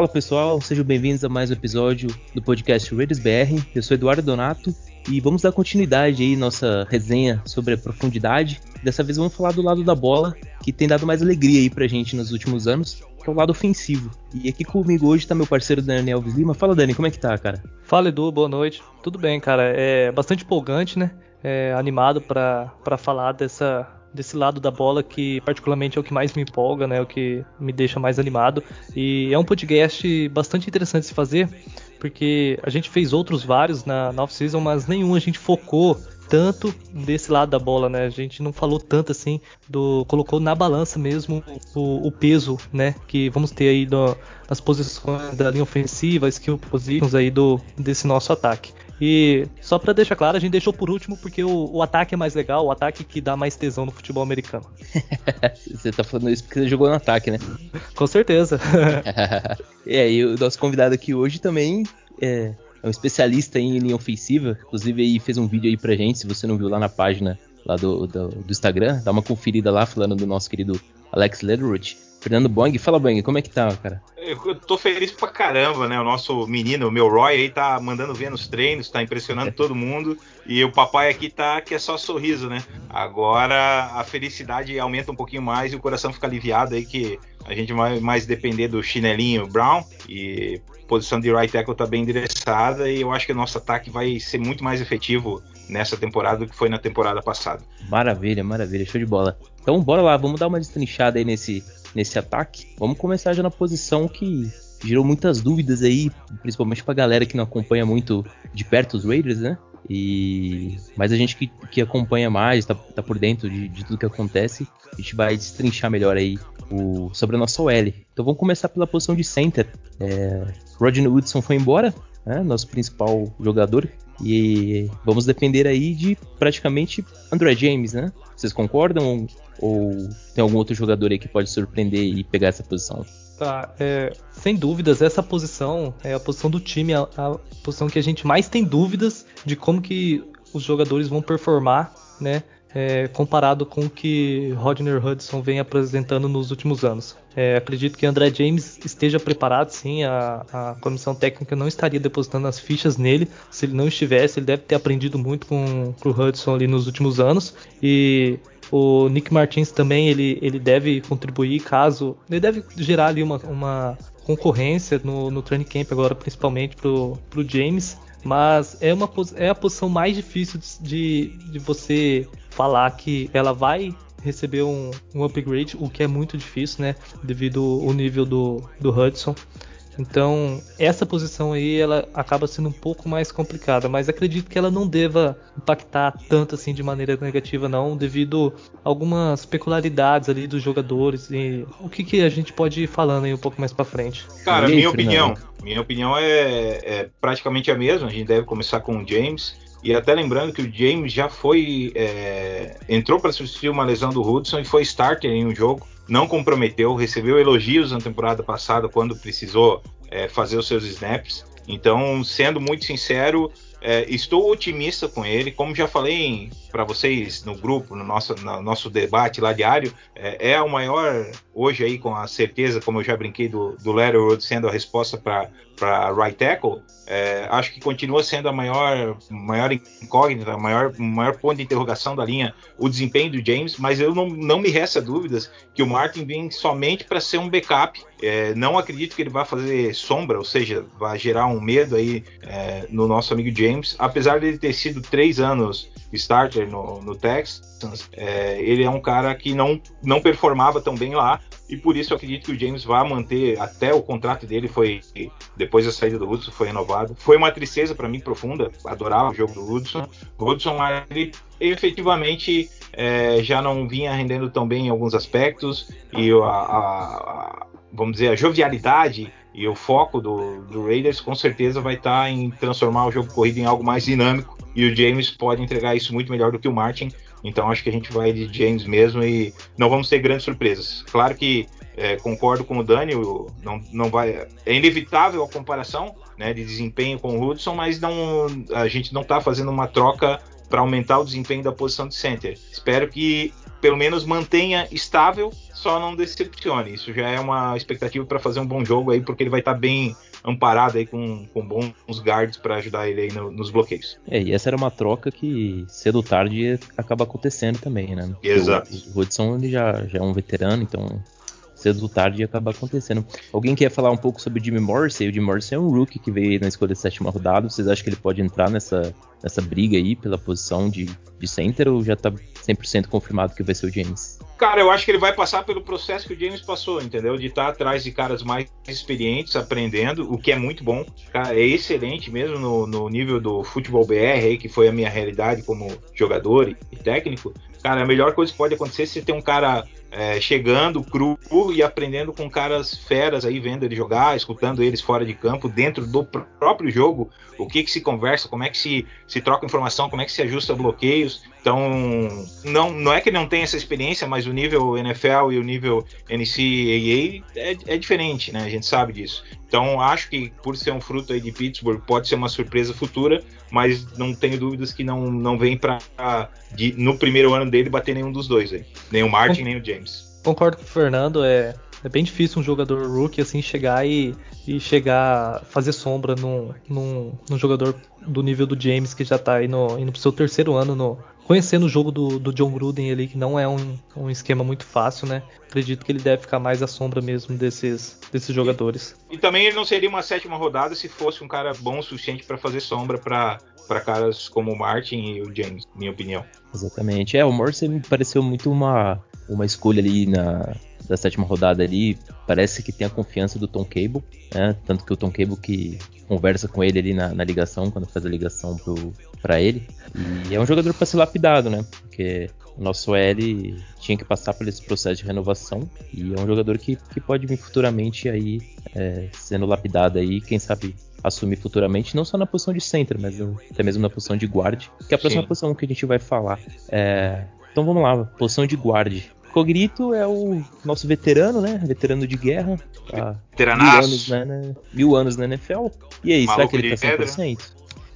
Fala pessoal, sejam bem-vindos a mais um episódio do podcast Raiders BR. Eu sou Eduardo Donato e vamos dar continuidade aí nossa resenha sobre a profundidade. Dessa vez vamos falar do lado da bola, que tem dado mais alegria aí pra gente nos últimos anos, que é o lado ofensivo. E aqui comigo hoje tá meu parceiro Daniel Alves Lima. Fala Dani, como é que tá, cara? Fala Edu, boa noite. Tudo bem, cara. É bastante empolgante, né? É, animado para falar dessa desse lado da bola que particularmente é o que mais me empolga, né, o que me deixa mais animado. E é um podcast bastante interessante de se fazer, porque a gente fez outros vários na, na off-season, mas nenhum a gente focou tanto desse lado da bola, né? A gente não falou tanto assim do colocou na balança mesmo o, o peso, né? Que vamos ter aí nas posições da linha ofensiva, skill positions aí do desse nosso ataque. E só para deixar claro, a gente deixou por último porque o, o, ataque é mais legal, o ataque que dá mais tesão no futebol americano. você tá falando isso porque você jogou no ataque, né? Com certeza. e aí, o nosso convidado aqui hoje também é, é um especialista em linha ofensiva. Inclusive, aí fez um vídeo aí pra gente, se você não viu lá na página lá do, do, do Instagram, dá uma conferida lá falando do nosso querido Alex Lederoth. Fernando Bong, fala Bong, como é que tá, cara? Eu tô feliz pra caramba, né? O nosso menino, o meu Roy aí, tá mandando ver nos treinos, tá impressionando todo mundo. E o papai aqui tá que é só sorriso, né? Agora a felicidade aumenta um pouquinho mais e o coração fica aliviado aí que a gente vai mais depender do chinelinho Brown. E posição de right tackle tá bem endereçada. E eu acho que o nosso ataque vai ser muito mais efetivo nessa temporada do que foi na temporada passada. Maravilha, maravilha, show de bola. Então bora lá, vamos dar uma destrinchada aí nesse nesse ataque. Vamos começar já na posição que gerou muitas dúvidas aí, principalmente pra galera que não acompanha muito de perto os Raiders, né? E mas a gente que, que acompanha mais, tá, tá por dentro de, de, tudo que acontece, a gente vai destrinchar melhor aí o, sobre a nossa OL. Então vamos começar pela posição de center. É, Rodney Woodson foi embora, né, nosso principal jogador, e vamos depender aí de praticamente André James, né? Vocês concordam? Ou tem algum outro jogador aí que pode surpreender e pegar essa posição? Tá, é, sem dúvidas, essa posição é a posição do time, a, a, posição que a gente mais tem dúvidas de como que os jogadores vão performar, né? É, comparado com o que Rodner Hudson vem apresentando nos últimos anos. É, acredito que André James esteja preparado, sim. A, a, comissão técnica não estaria depositando as fichas nele. Se ele não estivesse, ele deve ter aprendido muito com, com o Hudson ali nos últimos anos. E o Nick Martins também ele, ele deve contribuir caso. Ele deve gerar ali uma, uma concorrência no, no training camp agora, principalmente pro, pro James. Mas é, uma, é a posição mais difícil de, de você falar que ela vai receber um, um upgrade, o que é muito difícil, né? Devido ao nível do, do Hudson. Então, essa posição aí ela acaba sendo um pouco mais complicada, mas acredito que ela não deva impactar tanto assim de maneira negativa não, devido a algumas peculiaridades ali dos jogadores e o que, que a gente pode ir falando aí um pouco mais para frente. Cara, minha opinião, minha opinião é, é praticamente a mesma. A gente deve começar com o James. E até lembrando que o James já foi. É, entrou para substituir uma lesão do Hudson e foi starter em um jogo não comprometeu, recebeu elogios na temporada passada quando precisou é, fazer os seus snaps. Então, sendo muito sincero, é, estou otimista com ele. Como já falei para vocês no grupo, no nosso, no nosso debate lá diário, é, é o maior, hoje aí com a certeza, como eu já brinquei do, do Letterwood sendo a resposta para right tackle, é, acho que continua sendo a maior, maior incógnita, a maior, maior ponto de interrogação da linha, o desempenho do James, mas eu não, não me resta dúvidas que o Martin vem somente para ser um backup. É, não acredito que ele vá fazer sombra, ou seja, vai gerar um medo aí é, no nosso amigo James, apesar de ele ter sido três anos starter no, no é, ele é um cara que não, não performava tão bem lá, e por isso eu acredito que o James vai manter até o contrato dele foi depois da saída do Hudson foi renovado. Foi uma tristeza para mim profunda, adorava o jogo do Hudson. O Hudson ele efetivamente é, já não vinha rendendo tão bem em alguns aspectos e a, a, a vamos dizer a jovialidade e o foco do, do Raiders com certeza vai estar tá em transformar o jogo corrido em algo mais dinâmico e o James pode entregar isso muito melhor do que o Martin. Então acho que a gente vai de James mesmo e não vamos ter grandes surpresas. Claro que é, concordo com o Dani, não, não vai, é inevitável a comparação né, de desempenho com o Hudson, mas não, a gente não está fazendo uma troca para aumentar o desempenho da posição de center. Espero que pelo menos mantenha estável, só não decepcione. Isso já é uma expectativa para fazer um bom jogo aí, porque ele vai estar tá bem amparado aí com, com bons guards para ajudar ele aí no, nos bloqueios. É, e essa era uma troca que cedo ou tarde acaba acontecendo também, né? Exato. O, o Hudson ele já, já é um veterano, então cedo ou tarde acaba acontecendo. Alguém quer falar um pouco sobre o Jimmy Morrissey? O Jimmy Morrissey é um rookie que veio na escolha de sétima rodada. Vocês acham que ele pode entrar nessa, nessa briga aí pela posição de, de center ou já tá 100% confirmado que vai ser o James? Cara, eu acho que ele vai passar pelo processo que o James passou, entendeu? De estar tá atrás de caras mais experientes, aprendendo, o que é muito bom. Cara, é excelente mesmo no, no nível do futebol BR, que foi a minha realidade como jogador e técnico. Cara, a melhor coisa que pode acontecer é você ter um cara é, chegando cru e aprendendo com caras feras aí, vendo ele jogar, escutando eles fora de campo, dentro do próprio jogo, o que que se conversa, como é que se, se troca informação, como é que se ajusta bloqueios. Então, não, não é que não tenha essa experiência, mas o nível NFL e o nível NCAA é, é diferente, né? A gente sabe disso. Então, acho que por ser um fruto aí de Pittsburgh, pode ser uma surpresa futura, mas não tenho dúvidas que não, não vem para no primeiro ano dele bater nenhum dos dois aí, nem o Martin, nem o James. Concordo com o Fernando, é, é bem difícil um jogador rookie assim chegar e, e chegar fazer sombra num, num, num jogador do nível do James que já tá aí no, indo pro seu terceiro ano no, conhecendo o jogo do, do John Gruden ali, que não é um, um, esquema muito fácil, né? Acredito que ele deve ficar mais à sombra mesmo desses, desses jogadores. E, e também ele não seria uma sétima rodada se fosse um cara bom o suficiente para fazer sombra para para caras como o Martin e o James, minha opinião. Exatamente. É, o Morse me pareceu muito uma, uma escolha ali na da sétima rodada ali. Parece que tem a confiança do Tom Cable, né? Tanto que o Tom Cable que conversa com ele ali na, na ligação, quando faz a ligação para ele. E é um jogador para ser lapidado, né? Porque o nosso L tinha que passar por esse processo de renovação e é um jogador que, que pode vir futuramente aí é, sendo lapidado aí, quem sabe assumir futuramente, não só na posição de center, mas até mesmo na posição de guard, que é a próxima Sim. posição que a gente vai falar. É, então vamos lá, posição de guard. Cognito é o nosso veterano, né? Veterano de guerra. Tá mil anos, né, né? mil anos na NFL. E aí, será que ele tá 100%?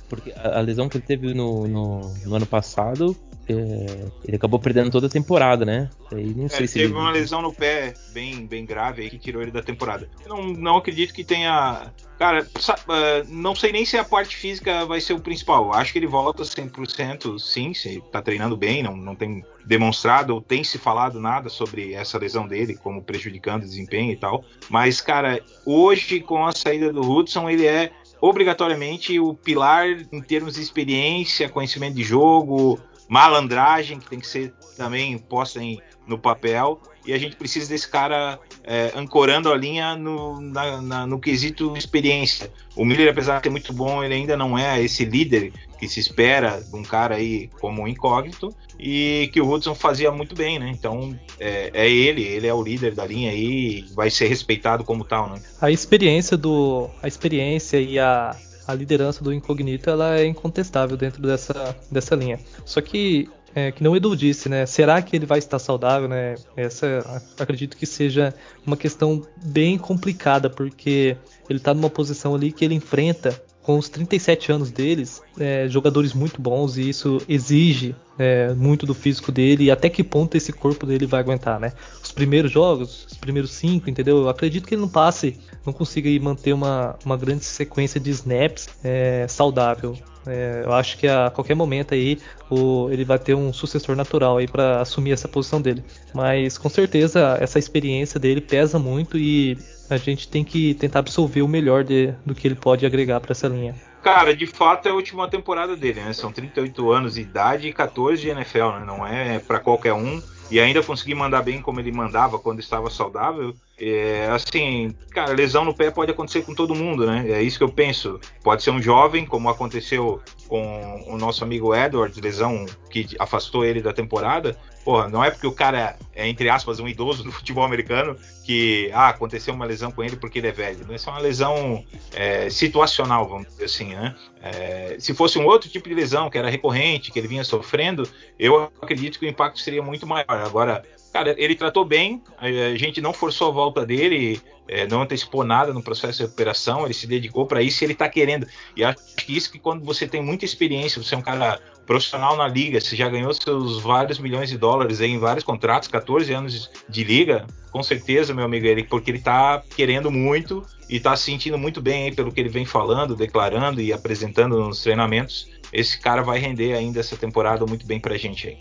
Porque a, lesão que ele teve no, no, no ano passado ele acabou perdendo toda a temporada, né? Aí não é, sei se teve ele... uma lesão no pé bem, bem grave aí que tirou ele da temporada. Não, não acredito que tenha. Cara, é, não sei nem se a parte física vai ser o principal. Acho que ele volta 100%, sim, se tá treinando bem, não, não tem demonstrado ou tem se falado nada sobre essa lesão dele, como prejudicando o desempenho e tal. Mas, cara, hoje com a saída do Hudson, ele é obrigatoriamente o pilar em termos de experiência, conhecimento de jogo, malandragem que tem que ser também posta em, no papel e a gente precisa desse cara é, ancorando a linha no, na, na, no quesito experiência. O Miller, apesar de ser muito bom, ele ainda não é esse líder que se espera de um cara aí como um incógnito e que o Hudson fazia muito bem, né? Então é, é ele, ele é o líder da linha aí, vai ser respeitado como tal, né? A experiência do, a experiência e a a liderança do Incognito ela é incontestável dentro dessa, dessa linha. Só que, é, que não o Edu disse, né? Será que ele vai estar saudável, né? Essa acredito que seja uma questão bem complicada, porque ele está numa posição ali que ele enfrenta com os 37 anos deles, é, jogadores muito bons e isso exige é, muito do físico dele e até que ponto esse corpo dele vai aguentar, né? Os primeiros jogos, os primeiros cinco, entendeu? Eu acredito que ele não passe, não consiga manter uma, uma grande sequência de snaps é, saudável. É, eu acho que a qualquer momento aí o, ele vai ter um sucessor natural aí para assumir essa posição dele. Mas com certeza essa experiência dele pesa muito e a gente tem que tentar absorver o melhor de, do que ele pode agregar para essa linha. Cara, de fato é a última temporada dele, né? São 38 anos de idade e 14 de NFL, né? Não é para qualquer um. E ainda conseguir mandar bem como ele mandava quando estava saudável. É, assim, cara, lesão no pé pode acontecer com todo mundo, né? É isso que eu penso. Pode ser um jovem, como aconteceu com o nosso amigo Edwards, lesão que afastou ele da temporada. Porra, não é porque o cara é, entre aspas, um idoso do futebol americano que, ah, aconteceu uma lesão com ele porque ele é velho. Isso é uma lesão é, situacional, vamos dizer assim, né? É, se fosse um outro tipo de lesão que era recorrente, que ele vinha sofrendo, eu acredito que o impacto seria muito maior. Agora, cara, ele tratou bem, a gente não forçou a volta dele, é, não antecipou nada no processo de recuperação, ele se dedicou para isso e ele está querendo. E acho que isso que quando você tem muita experiência, você é um cara profissional na liga, você já ganhou seus vários milhões de dólares em vários contratos, 14 anos de liga, com certeza, meu amigo, ele, porque ele está querendo muito e está se sentindo muito bem pelo que ele vem falando, declarando e apresentando nos treinamentos. Esse cara vai render ainda essa temporada muito bem pra gente aí.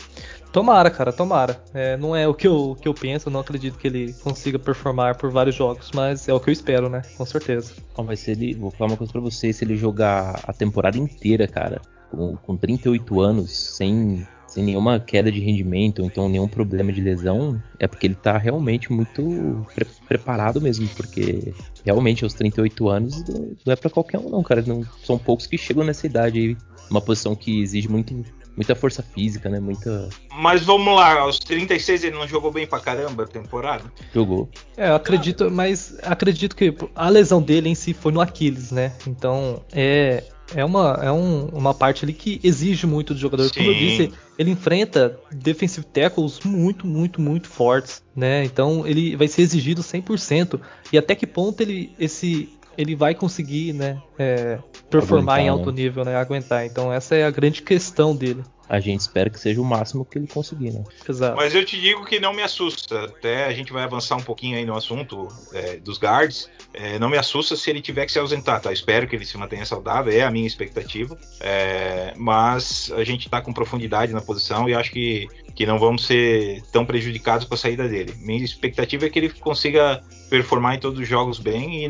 Tomara, cara, tomara. É, não é o que eu, o que eu penso, não acredito que ele consiga performar por vários jogos, mas é o que eu espero, né? Com certeza. Oh, mas se ele, vou falar uma coisa pra vocês, se ele jogar a temporada inteira, cara, com, com 38 anos, sem, sem nenhuma queda de rendimento, ou então nenhum problema de lesão, é porque ele tá realmente muito pre preparado mesmo, porque realmente aos 38 anos não é para qualquer um não, cara. Não, são poucos que chegam nessa idade aí, uma posição que exige muito muita força física, né? Muita. Mas vamos lá, aos 36 ele não jogou bem pra caramba a temporada? Jogou. É, eu acredito, mas acredito que a lesão dele em si foi no Aquiles, né? Então é. É, uma, é um, uma parte ali que exige muito do jogador. Sim. Como eu disse, ele enfrenta defensive tackles muito, muito, muito fortes, né? Então ele vai ser exigido 100%. E até que ponto ele, esse, ele vai conseguir, né, é, performar Aguentar, em alto né? nível, né, aguentar. Então essa é a grande questão dele a gente espera que seja o máximo que ele conseguir, né? Exato. Mas eu te digo que não me assusta. Até a gente vai avançar um pouquinho aí no assunto é, dos guards. É, não me assusta se ele tiver que se ausentar, tá? Espero que ele se mantenha saudável, é a minha expectativa. É, mas a gente tá com profundidade na posição e acho que, que não vamos ser tão prejudicados com a saída dele. Minha expectativa é que ele consiga performar em todos os jogos bem e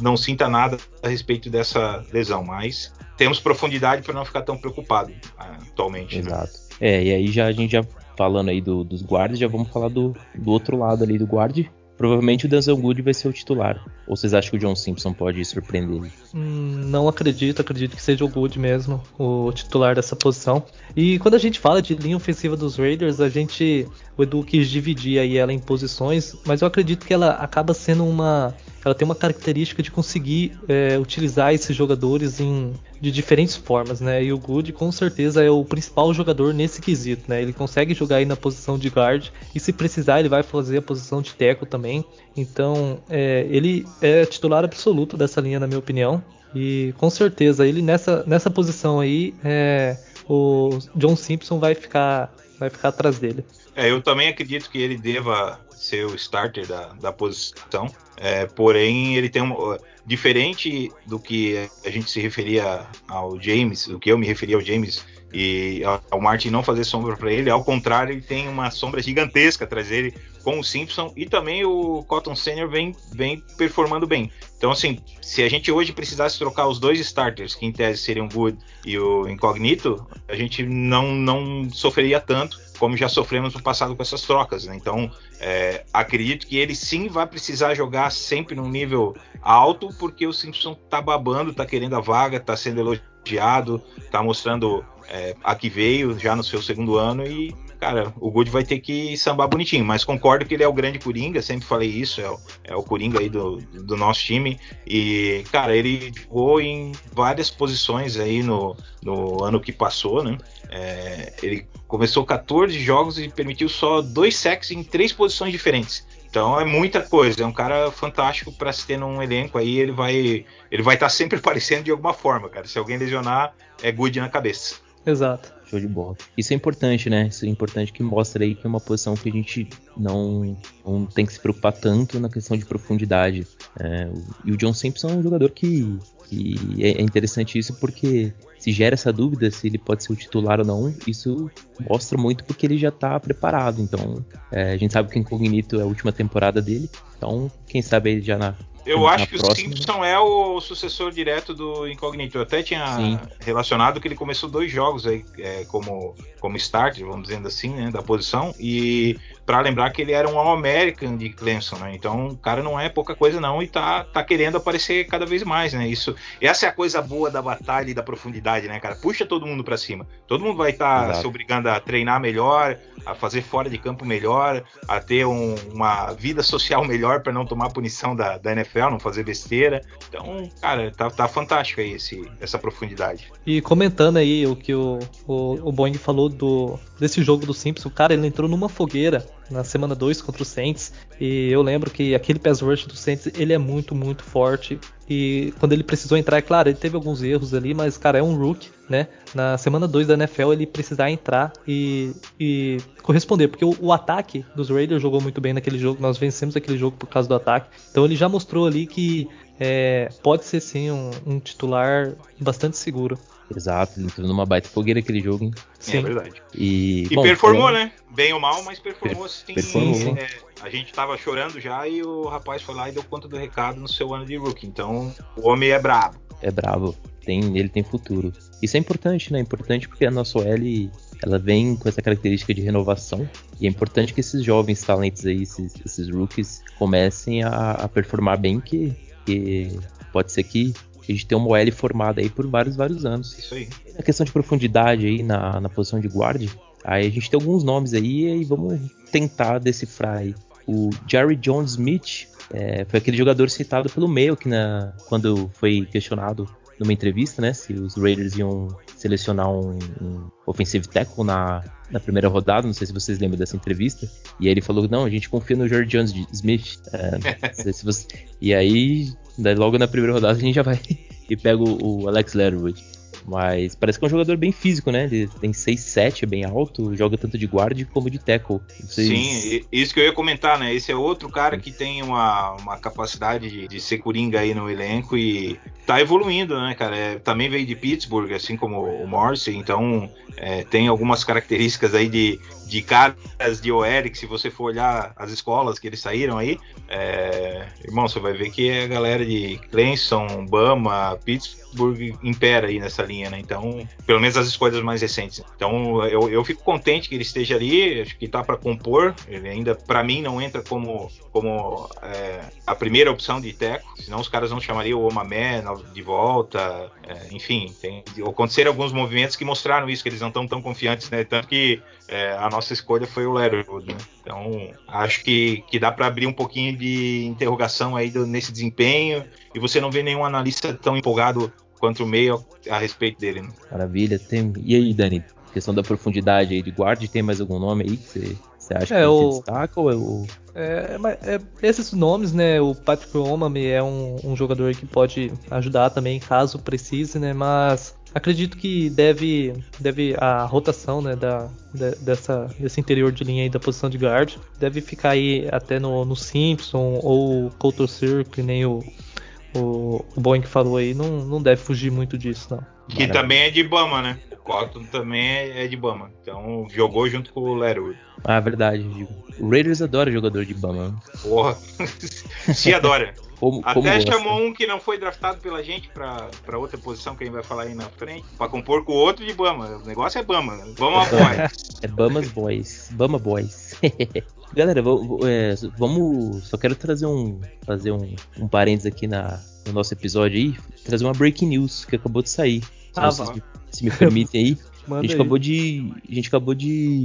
não sinta nada a respeito dessa lesão, mas temos profundidade para não ficar tão preocupado ah, atualmente. Né? Exato. Né? É, e aí já a gente já falando aí do, dos guardas, já vamos falar do, do outro lado ali do guarde, Provavelmente o Denzel Good vai ser o titular. Ou vocês acham que o John Simpson pode surpreender ele? Hum, não acredito, acredito que seja o Good mesmo, o titular dessa posição. E quando a gente fala de linha ofensiva dos Raiders, a gente. O Edu quis dividir aí ela em posições, mas eu acredito que ela acaba sendo uma. Ela tem uma característica de conseguir é, utilizar esses jogadores em, de diferentes formas, né? E o Good com certeza é o principal jogador nesse quesito, né? Ele consegue jogar aí na posição de guard e se precisar ele vai fazer a posição de teco também. Então é, ele é titular absoluto dessa linha, na minha opinião. E com certeza ele nessa, nessa posição aí é, o John Simpson vai ficar vai ficar atrás dele. É, eu também acredito que ele deva ser o starter da, da posição. É, porém, ele tem um. Diferente do que a gente se referia ao James, do que eu me referia ao James e ao Martin não fazer sombra para ele, ao contrário, ele tem uma sombra gigantesca atrás dele com o Simpson e também o Cotton Senior vem, vem performando bem. Então, assim, se a gente hoje precisasse trocar os dois starters, que em tese seriam o Good e o Incognito, a gente não, não sofreria tanto como já sofremos no passado com essas trocas. Né? Então, é, acredito que ele sim vai precisar jogar sempre num nível alto, porque o Simpson tá babando, tá querendo a vaga, tá sendo elogiado, tá mostrando é, a que veio já no seu segundo ano e cara, o Good vai ter que sambar bonitinho, mas concordo que ele é o grande Coringa, sempre falei isso, é o, é o Coringa aí do, do nosso time, e, cara, ele jogou em várias posições aí no, no ano que passou, né, é, ele começou 14 jogos e permitiu só dois sacks em três posições diferentes. Então é muita coisa, é um cara fantástico para se ter num elenco aí, ele vai ele vai estar tá sempre aparecendo de alguma forma, cara. Se alguém lesionar, é good na cabeça. Exato. Show de bola. Isso é importante, né? Isso é importante que mostra aí que é uma posição que a gente não, não tem que se preocupar tanto na questão de profundidade. É, e o John Simpson é um jogador que, que é interessante isso porque se gera essa dúvida se ele pode ser o titular ou não, isso mostra muito porque ele já está preparado. Então, é, a gente sabe que o Incognito é a última temporada dele, então quem sabe ele já na eu acho que próxima. o Simpson é o sucessor direto do Incognito. Eu até tinha Sim. relacionado que ele começou dois jogos aí é, como, como start, vamos dizer assim, né, da posição. E para lembrar que ele era um All-American de Clemson, né? Então o cara não é pouca coisa não e tá, tá querendo aparecer cada vez mais, né? Isso, essa é a coisa boa da batalha e da profundidade, né, cara? Puxa todo mundo para cima. Todo mundo vai estar tá se obrigando a treinar melhor, a fazer fora de campo melhor, a ter um, uma vida social melhor para não tomar punição da, da NFL Não fazer besteira. Então, cara, tá, tá fantástico aí esse, essa profundidade. E comentando aí o que o, o, o Boeing falou do, desse jogo do Simpson, cara, ele entrou numa fogueira na semana 2 contra o Saints. E eu lembro que aquele pass rush do Saints, ele é muito, muito forte. E quando ele precisou entrar, é claro, ele teve alguns erros ali, mas, cara, é um rook, né? Na semana 2 da NFL, ele precisar entrar e, e corresponder, porque o, o, ataque dos Raiders jogou muito bem naquele jogo, nós vencemos aquele jogo por causa do ataque. Então ele já mostrou ali que é, pode ser sim um, um titular bastante seguro. Exato, ele entrou numa baita fogueira aquele jogo, hein? Sim. É verdade. E, e bom, performou, né? Bem ou mal, mas performou Per sim. performou. É, a gente tava chorando já e o rapaz foi lá e deu conta do recado no seu ano de rookie. Então, o homem é brabo. É brabo. Tem, ele tem futuro. Isso é importante, né? É importante porque a nossa OL ela vem com essa característica de renovação. E é importante que esses jovens talentos aí, esses, esses rookies, comecem a, a performar bem, que, que pode ser que a gente tenha uma OL formada aí por vários, vários anos. Isso aí. Na questão de profundidade aí na, na posição de guarda, aí a gente tem alguns nomes aí e vamos tentar decifrar aí. O Jerry Jones Smith é, foi aquele jogador citado pelo Mail que na, quando foi questionado numa entrevista, né, se os Raiders iam selecionar um, um offensive tackle na, na primeira rodada, não sei se vocês lembram dessa entrevista, e aí ele falou, não, a gente confia no Jerry Jones Smith, é, se você... e aí, daí logo na primeira rodada a gente já vai e pega o, o Alex Leatherwood. Mas parece que é um jogador bem físico, né? Ele tem 6'7, é bem alto, joga tanto de guarda como de tackle. Vocês... Sim, isso que eu ia comentar, né? Esse é outro cara que tem uma, uma capacidade de, de ser coringa aí no elenco e tá evoluindo, né, cara? É, também veio de Pittsburgh, assim como o Morse, então é, tem algumas características aí de, de caras de que se você for olhar as escolas que eles saíram aí, é, irmão, você vai ver que a galera de Clemson, Bama, Pittsburgh impera aí nessa linha, né? Então, pelo menos as escolhas mais recentes. Então, eu, eu fico contente que ele esteja ali, acho que tá para compor. Ele ainda, para mim, não entra como, como é, a primeira opção de teco, senão os caras não chamariam o Omamé de volta. É, enfim, tem, aconteceram alguns movimentos que mostraram isso, que eles não estão tão confiantes, né? Tanto que é, a nossa escolha foi o Leatherwood, né? Então, acho que, que dá para abrir um pouquinho de interrogação aí do, nesse desempenho e você não vê nenhum analista tão empolgado quanto o meio a respeito dele. Né? Maravilha. Tem... E aí, Dani? Questão da profundidade aí de guarda, tem mais algum nome aí que você, você acha É, que o- se destaca ou é o. É, mas, é, esses nomes, né? O Patrick Omame é um, um jogador que pode ajudar também caso precise, né? Mas acredito que deve, deve a rotação, né? Da, de- dessa, desse interior de linha aí da posição de guard deve ficar aí até no, no Simpson ou Coulter Circle, nem o, o, o Boeing falou aí, não, não deve fugir muito disso, não. Que Maravilha. também é de Bama, né? O Cotton também é, é de Bama. Então jogou junto com o Leatherwood. Ah, verdade. O Raiders adora jogador de Bama. Porra. Se adora. Como, como Até gosta. chamou um que não foi draftado pela gente pra, pra outra posição que a gente vai falar aí na frente, pra compor com o outro de Bama. O negócio é Bama. Bama boy. É Bamas Boys. Bama Boys. Galera, é, vamos. Só quero trazer um. Fazer um, um parênteses aqui na, no nosso episódio aí. Trazer uma breaking news que acabou de sair. Se, Ah, vocês me, se me permitem aí. A gente aí. acabou de. A gente acabou de,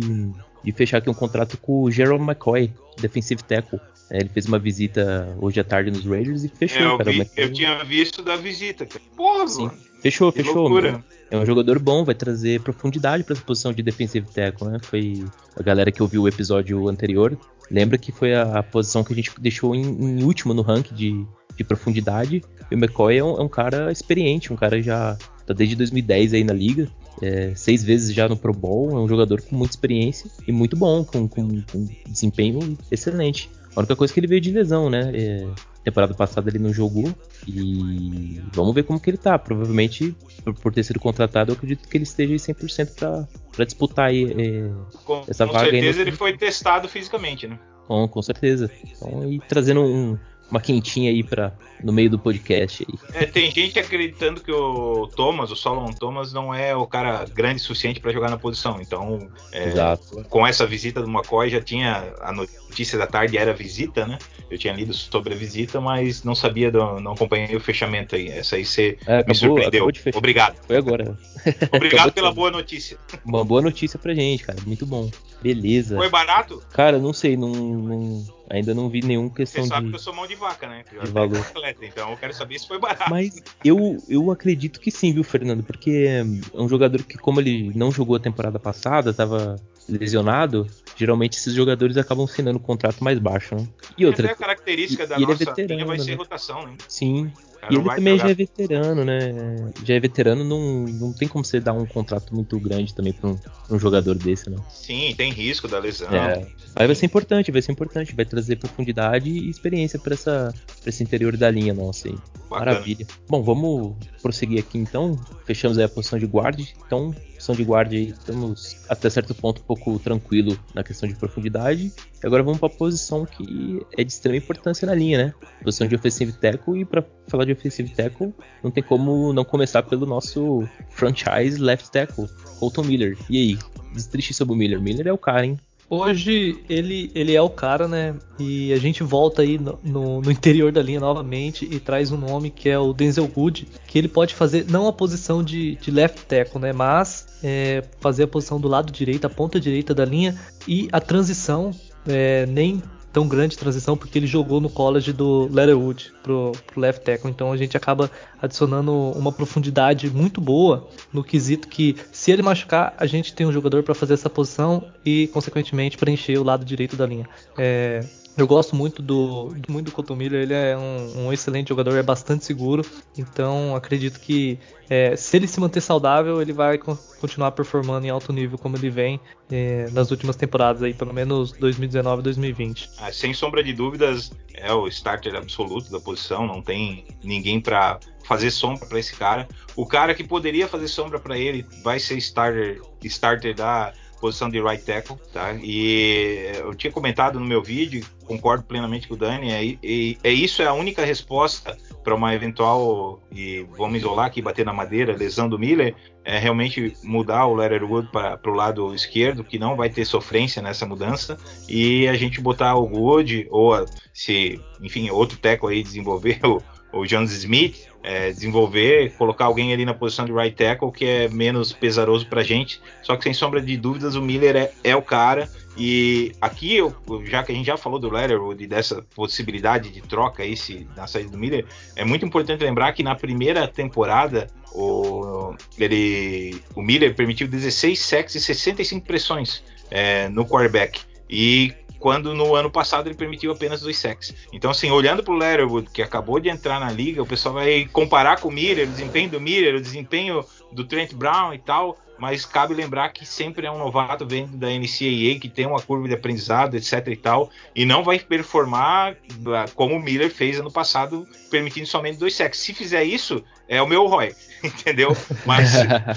de fechar aqui um contrato com o Jerome McCoy, defensive tackle. É, ele fez uma visita hoje à tarde nos Raiders e fechou, É, eu, cara. vi- Mas- eu tinha visto da visita, cara. Porra, Sim. mano. Fechou, Que fechou. É um jogador bom, vai trazer profundidade para essa posição de defensive tackle, né? Foi a galera que ouviu o episódio anterior. Lembra que foi a, a posição que a gente deixou em, em último no ranking de, de profundidade. E o McCoy é um, é um cara experiente, um cara já tá desde 2010 aí na liga. é, seis vezes já no Pro Bowl, é um jogador com muita experiência e muito bom, com, com- com desempenho excelente. A única coisa é que ele veio de lesão, né? É, temporada passada ele não jogou e vamos ver como que ele tá. Provavelmente, por, por ter sido contratado, eu acredito que ele esteja aí 100% pra, pra disputar aí, é, Com, Essa com vaga aí certeza no- ele foi testado fisicamente, né? com, com certeza. Então, e trazendo um- uma quentinha aí pra, no meio do podcast aí. É, tem gente acreditando que o Thomas, o Solomon Thomas, não é o cara grande o suficiente para jogar na posição. Então, é, com essa visita do McCoy, já tinha a notícia da tarde era visita, né? Eu tinha lido sobre a visita, mas não sabia, do, não acompanhei o fechamento aí. Essa aí você É, me acabou, surpreendeu. de fechar. Obrigado. Foi agora. Obrigado pela boa notícia. Uma boa notícia pra gente, cara. Muito bom. Beleza. Foi barato? Cara, não sei, não, não- Ainda não vi nenhuma questão Você sabe de, que eu sou mão de vaca, né? De valor. atleta, então eu quero saber se foi barato. Mas eu, eu acredito que sim, viu, Fernando? Porque é um jogador que, como ele não jogou a temporada passada, estava lesionado, geralmente esses jogadores acabam assinando um contrato mais baixo, né? E outra. Até a característica da e ele é nossa veterano, linha vai ser né? rotação, né? Sim. Cara E não ele também jogar- já é veterano, né? Já é veterano, não, não tem como você dar um contrato muito grande também pra um, pra um jogador desse, né? Sim, tem risco da lesão. É. Mas vai ser importante, vai ser importante, vai trazer profundidade e experiência pra essa pra esse interior da linha nossa aí. Bacana. Maravilha. Bom, vamos prosseguir aqui então. Fechamos aí a posição de guard. Então, posição de guard aí, estamos até certo ponto um pouco tranquilo na questão de profundidade. E agora vamos para a posição que é de extrema importância na linha, né? Posição de offensive tackle. E para falar de offensive tackle, não tem como não começar pelo nosso franchise left tackle, Colton Miller. E aí, destriche sobre o Miller. Miller é o cara, hein? Hoje ele, ele é o cara, né? E a gente volta aí no, no- interior da linha novamente e traz um nome que é o Denzel Good, que ele pode fazer não a posição de, de left tackle, né? Mas é, fazer a posição do lado direito, a ponta direita da linha e a transição, é, nem tão grande transição, porque ele jogou no college do Leatherwood pro, pro left tackle. Então a gente acaba adicionando uma profundidade muito boa no quesito que se ele machucar, a gente tem um jogador para fazer essa posição e, consequentemente, preencher o lado direito da linha. É, eu gosto muito do muito do Cotton Miller, ele é um, um excelente jogador, é bastante seguro, então acredito que é, se ele se manter saudável, ele vai con- continuar performando em alto nível como ele vem é, nas últimas temporadas aí, pelo menos 2019 e 2020. Ah, sem sombra de dúvidas, é o starter absoluto da posição, não tem ninguém pra fazer sombra pra esse cara. O cara que poderia fazer sombra pra ele vai ser starter, starter da posição de right tackle, tá? E eu tinha comentado no meu vídeo, concordo plenamente com o Dani, é, e- é isso é a única resposta para uma eventual e vamos isolar aqui, bater na madeira, lesão do Miller, é realmente mudar o Letterwood para o lado esquerdo, que não vai ter sofrência nessa mudança, e a gente botar o Wood, ou a- se, enfim, outro teco aí desenvolver o, o Jones Smith, é, desenvolver, colocar alguém ali na posição de right tackle que é menos pesaroso pra gente. Só que sem sombra de dúvidas, o Miller é, é o cara. E aqui, eu, já que a gente já falou do Letterwood e dessa possibilidade de troca aí se, na saída do Miller, é muito importante lembrar que na primeira temporada o, ele, o Miller permitiu 16 sacks e 65 pressões é, no quarterback. E quando no ano passado ele permitiu apenas dois sacks. Então, assim, olhando para o Letterwood, que acabou de entrar na liga, o pessoal vai comparar com o Miller, o desempenho do Miller, o desempenho do Trent Brown e tal, mas cabe lembrar que sempre é um novato vindo da NCAA, que tem uma curva de aprendizado, etc e tal, e não vai performar ah, como o Miller fez ano passado, permitindo somente dois sacks. Se fizer isso, é o meu Roy, entendeu? Mas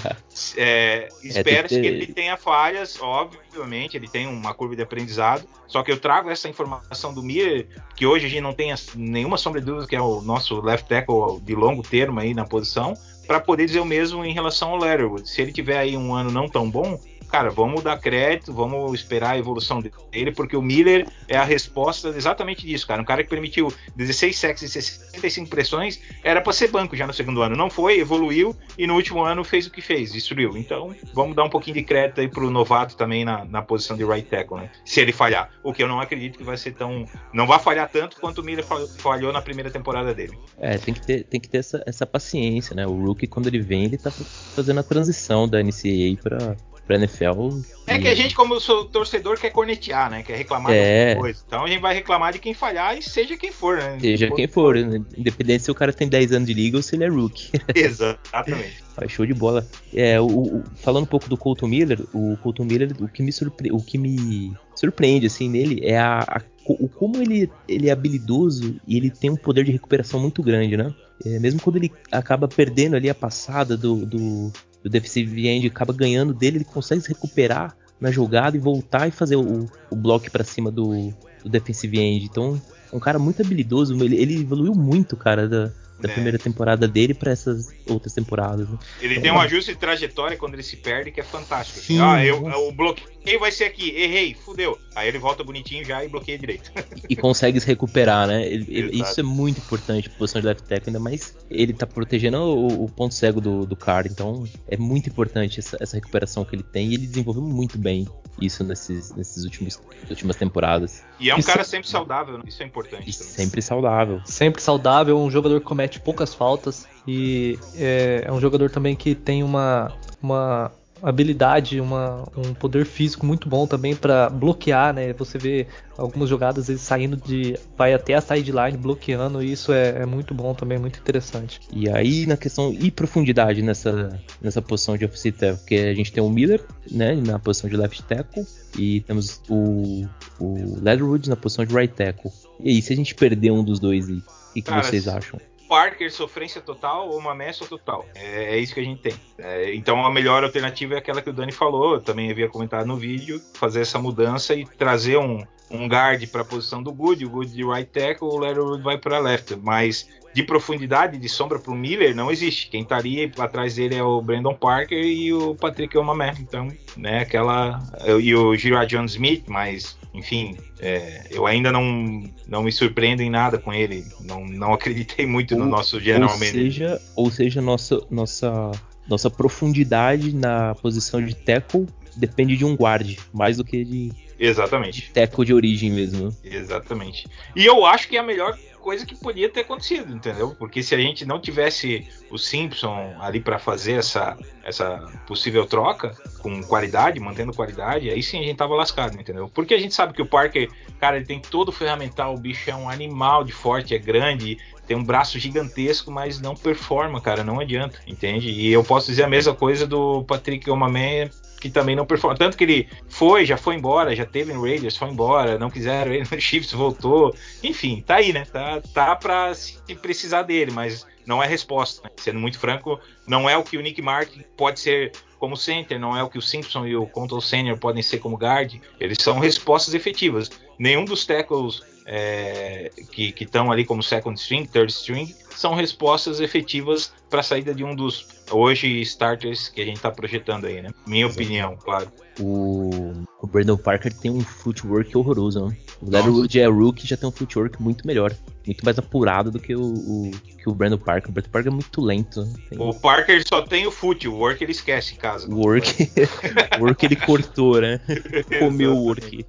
é, espera-se ter- que ele tenha falhas, obviamente, ele tem uma curva de aprendizado. Só que eu trago essa informação do Miller, que hoje a gente não tem nenhuma sombra de dúvida que é o nosso left tackle de longo termo aí na posição, para poder dizer o mesmo em relação ao Letterwood. Se ele tiver aí um ano não tão bom, cara, vamos dar crédito, vamos esperar a evolução dele, porque o Miller é a resposta exatamente disso, cara. Um cara que permitiu 16 sacks e 65 pressões, era para ser banco já no segundo ano. Não foi, evoluiu e no último ano fez o que fez, destruiu. Então, vamos dar um pouquinho de crédito aí pro novato também na, na posição de right tackle, né? Se ele falhar. O que eu não acredito que vai ser tão. Não vai falhar tanto quanto o Miller falhou, na primeira temporada dele. É, tem que ter, tem que ter essa, essa paciência, né? O rookie, quando ele vem, ele tá fazendo a transição da NCAA pra, pra NFL. É e- que a gente, como sou torcedor, quer cornetear, né? Quer reclamar de É. alguma coisa. Então a gente vai reclamar de quem falhar e seja quem for, né? Seja quem for, né? independente se o cara tem 10 anos de liga ou se ele é rookie. Exatamente. Ah, Show de bola. É, o, o- falando um pouco do Colton Miller, o Colton Miller, o que me, surpre, o que me surpreende assim nele é a, a- o como ele, ele é habilidoso e ele tem um poder de recuperação muito grande, né? É, mesmo quando ele acaba perdendo ali a passada do, do, do defensive end, acaba ganhando dele, ele consegue se recuperar na jogada e voltar e fazer o, o bloco pra cima do, do defensive end. Então, um cara muito habilidoso, ele, ele evoluiu muito, cara, da, da é. primeira temporada dele para essas outras temporadas. Né? Ele tem um ajuste de trajetória quando ele se perde que é fantástico. Assim. Ah, eu, o bloqueio vai ser aqui, errei, fudeu. Aí ele volta bonitinho já e bloqueia direito. E consegue se recuperar, né? Ele, ele, isso é muito importante pra posição de left tackle, ainda mais ele tá protegendo o, o ponto cego do, do cara. Então é muito importante essa, essa recuperação que ele tem e ele desenvolveu muito bem isso nesses, nesses últimos últimas temporadas. E é um isso cara sempre saudável, né? isso é importante. sempre saudável. Sempre saudável, um jogador que comete poucas faltas e é, é um jogador também que tem uma, uma habilidade, uma, um poder físico muito bom também para bloquear, né? Você vê algumas jogadas ele saindo de. vai até a sideline bloqueando, e isso é, é, muito bom também, muito interessante. E aí na questão e profundidade nessa, nessa posição de offensive tackle, porque a gente tem o Miller, né, na posição de left tackle, e temos o, o Leatherwood na posição de right tackle. E aí, se a gente perder um dos dois, o que, que vocês acham? Parker sofrência total ou uma Messa total. É, é, isso que a gente tem. É, então a melhor alternativa é aquela que o Dani falou, eu também havia comentado no vídeo, fazer essa mudança e trazer um, um guard para a posição do Good, o Good de right tackle, o Leatherwood vai para left. Mas de profundidade, de sombra para o Miller, não existe. Quem estaria atrás dele é o Brandon Parker e o Patrick Omamé. Então, né, aquela. E o Girard John Smith, mas, enfim, é, eu ainda não, não me surpreendo em nada com ele. Não, não acreditei muito ou, no nosso general ou seja, ou seja, nossa, nossa, nossa profundidade na posição de tackle depende de um guard, mais do que de Exatamente. De tackle de origem mesmo. Exatamente. E eu acho que é a melhor coisa que podia ter acontecido, entendeu? Porque se a gente não tivesse o Simpson ali para fazer essa, essa possível troca com qualidade, mantendo qualidade, aí sim a gente tava lascado, entendeu? Porque a gente sabe que o Parker, cara, ele tem todo o ferramental, o bicho é um animal de forte, é grande, tem um braço gigantesco, mas não performa, cara, não adianta, entende? E eu posso dizer a mesma coisa do Patrick Omamé que também não performa. Tanto que ele foi, já foi embora, já teve no Raiders, foi embora, não quiseram ele no Chiefs, voltou. Enfim, tá aí, né? Tá, tá pra se precisar dele, mas não é resposta. Né? Sendo muito franco, não é o que o Nick Mark pode ser como center, não é o que o Simpson e o Control Senior podem ser como guard. Eles são respostas efetivas. Nenhum dos tackles é, que estão ali como second string, third string, são respostas efetivas para a saída de um dos hoje starters que a gente está projetando aí, né? Minha Exato. opinião, claro. O, o Brandon Parker tem um footwork horroroso, né? O Leatherwood é rookie já tem um footwork muito melhor, muito mais apurado do que o, o, que o Brandon Parker. O Brandon Parker é muito lento. Né? Tem... O Parker só tem o foot, o work ele esquece em casa. O work, o work ele cortou, né? Comeu o work.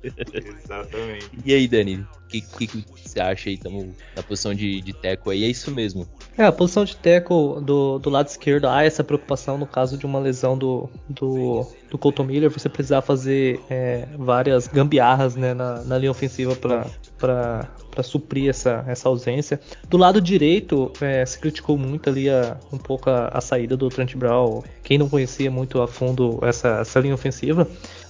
Exatamente. E aí, Dani, o que, que, que, você acha aí? Estamos na posição de, de teco aí, é isso mesmo. É, a posição de teco do, do lado esquerdo há essa preocupação no caso de uma lesão do, do, do Colton Miller, você precisar fazer é, várias gambiarras né, na, na linha ofensiva para suprir essa, essa ausência. Do lado direito, é, se criticou muito ali a, um pouco a, a, saída do Trent Brown, quem não conhecia muito a fundo essa, essa linha ofensiva.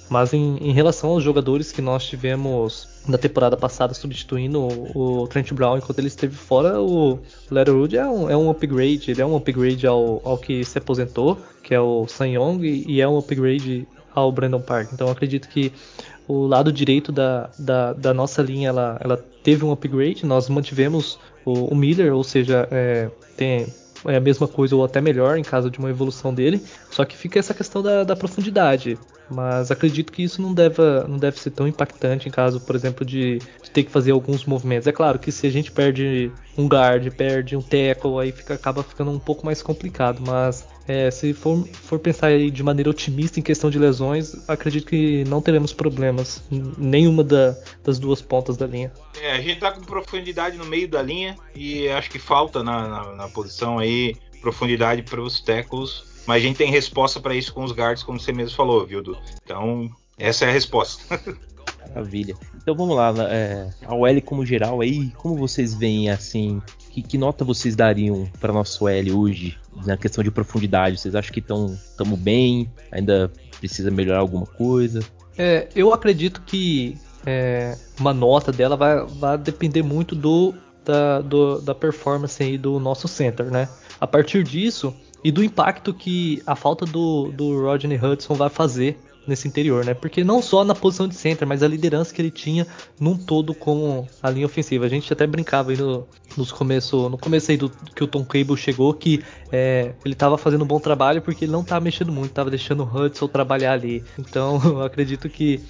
Mas em, em, relação aos jogadores que nós tivemos na temporada passada substituindo o, o Trent Brown enquanto ele esteve fora, o Letterwood é um, é um upgrade, ele é um upgrade ao, ao que se aposentou, que é o San Young, e, e é um upgrade ao Brandon Park. Então acredito que o lado direito da, da, da, nossa linha ela, ela teve um upgrade, nós mantivemos o, o Miller, ou seja, é, tem é a mesma coisa ou até melhor em caso de uma evolução dele. Só que fica essa questão da, da profundidade. Mas acredito que isso não deve, não deve ser tão impactante em caso, por exemplo, de, de, ter que fazer alguns movimentos. É claro que se a gente perde um guard, perde um tackle, aí fica, acaba ficando um pouco mais complicado. Mas é, se for, for pensar de maneira otimista em questão de lesões, acredito que não teremos problemas nenhuma da, das duas pontas da linha. É, a gente tá com profundidade no meio da linha e acho que falta na, na, na posição aí profundidade para os tackles mas a gente tem resposta para isso com os guards, como você mesmo falou, viu, Du? Então, essa é a resposta. Maravilha. Então vamos lá, é, a OL como geral aí, como vocês veem assim, que, que nota vocês dariam para nosso OL hoje na questão de profundidade? Vocês acham que estamos bem? Ainda precisa melhorar alguma coisa? É, eu acredito que é, uma nota dela vai, vai depender muito do da, do, da performance aí do nosso center, né? A partir disso, e do impacto que a falta do, do Rodney Hudson vai fazer nesse interior, né? Porque não só na posição de center, mas a liderança que ele tinha num todo como a linha ofensiva. A gente até brincava aí no, nos começo, no começo aí do que o Tom Cable chegou que é, ele estava fazendo um bom trabalho porque ele não estava mexendo muito, estava deixando o Hudson trabalhar ali. Então eu acredito que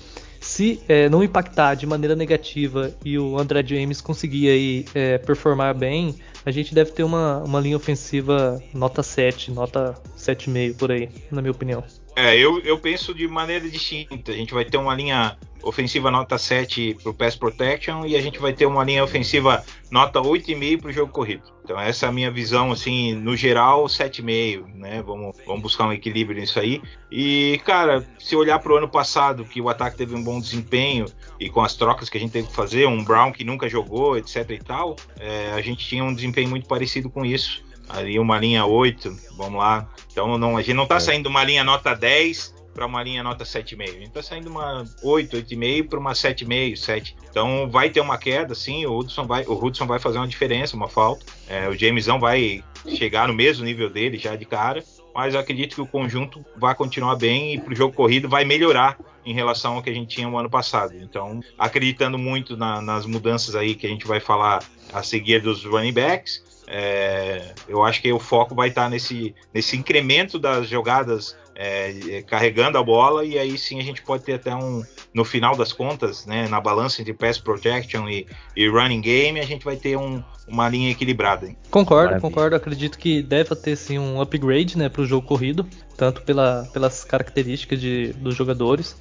se é, não impactar de maneira negativa e o André James conseguir aí é, performar bem, a gente deve ter uma, uma linha ofensiva nota 7, nota 7,5 por aí, na minha opinião. É, eu, eu penso de maneira distinta. A gente vai ter uma linha ofensiva nota 7 para o Pass Protection e a gente vai ter uma linha ofensiva nota 8,5 para o jogo corrido. Então essa é a minha visão, assim, no geral, 7,5, né? Vamos, vamos buscar um equilíbrio nisso aí. E, cara, se olhar para o ano passado, que o ataque teve um bom desempenho e com as trocas que a gente teve que fazer, um Brown que nunca jogou, etc e tal, é, a gente tinha um desempenho muito parecido com isso ali uma linha 8, vamos lá. Então não, a gente não está é. saindo uma linha nota 10 para uma linha nota 7,5. A gente está saindo uma 8, 8,5 para uma 7,5, 7. Então vai ter uma queda, sim. O Hudson vai, o Hudson vai fazer uma diferença, uma falta. É, o Jamesão vai chegar no mesmo nível dele já de cara. Mas eu acredito que o conjunto vai continuar bem e para o jogo corrido vai melhorar em relação ao que a gente tinha no ano passado. Então, acreditando muito na, nas mudanças aí que a gente vai falar a seguir dos running backs, é, eu acho que o foco vai estar nesse, nesse incremento das jogadas é, carregando a bola e aí sim a gente pode ter até um no final das contas, né, na balança entre pass protection e, e running game, a gente vai ter um, uma linha equilibrada. Hein? Concordo, Maravilha. concordo. Acredito que deve ter sim um upgrade, né, para o jogo corrido, tanto pela, pelas características de, dos jogadores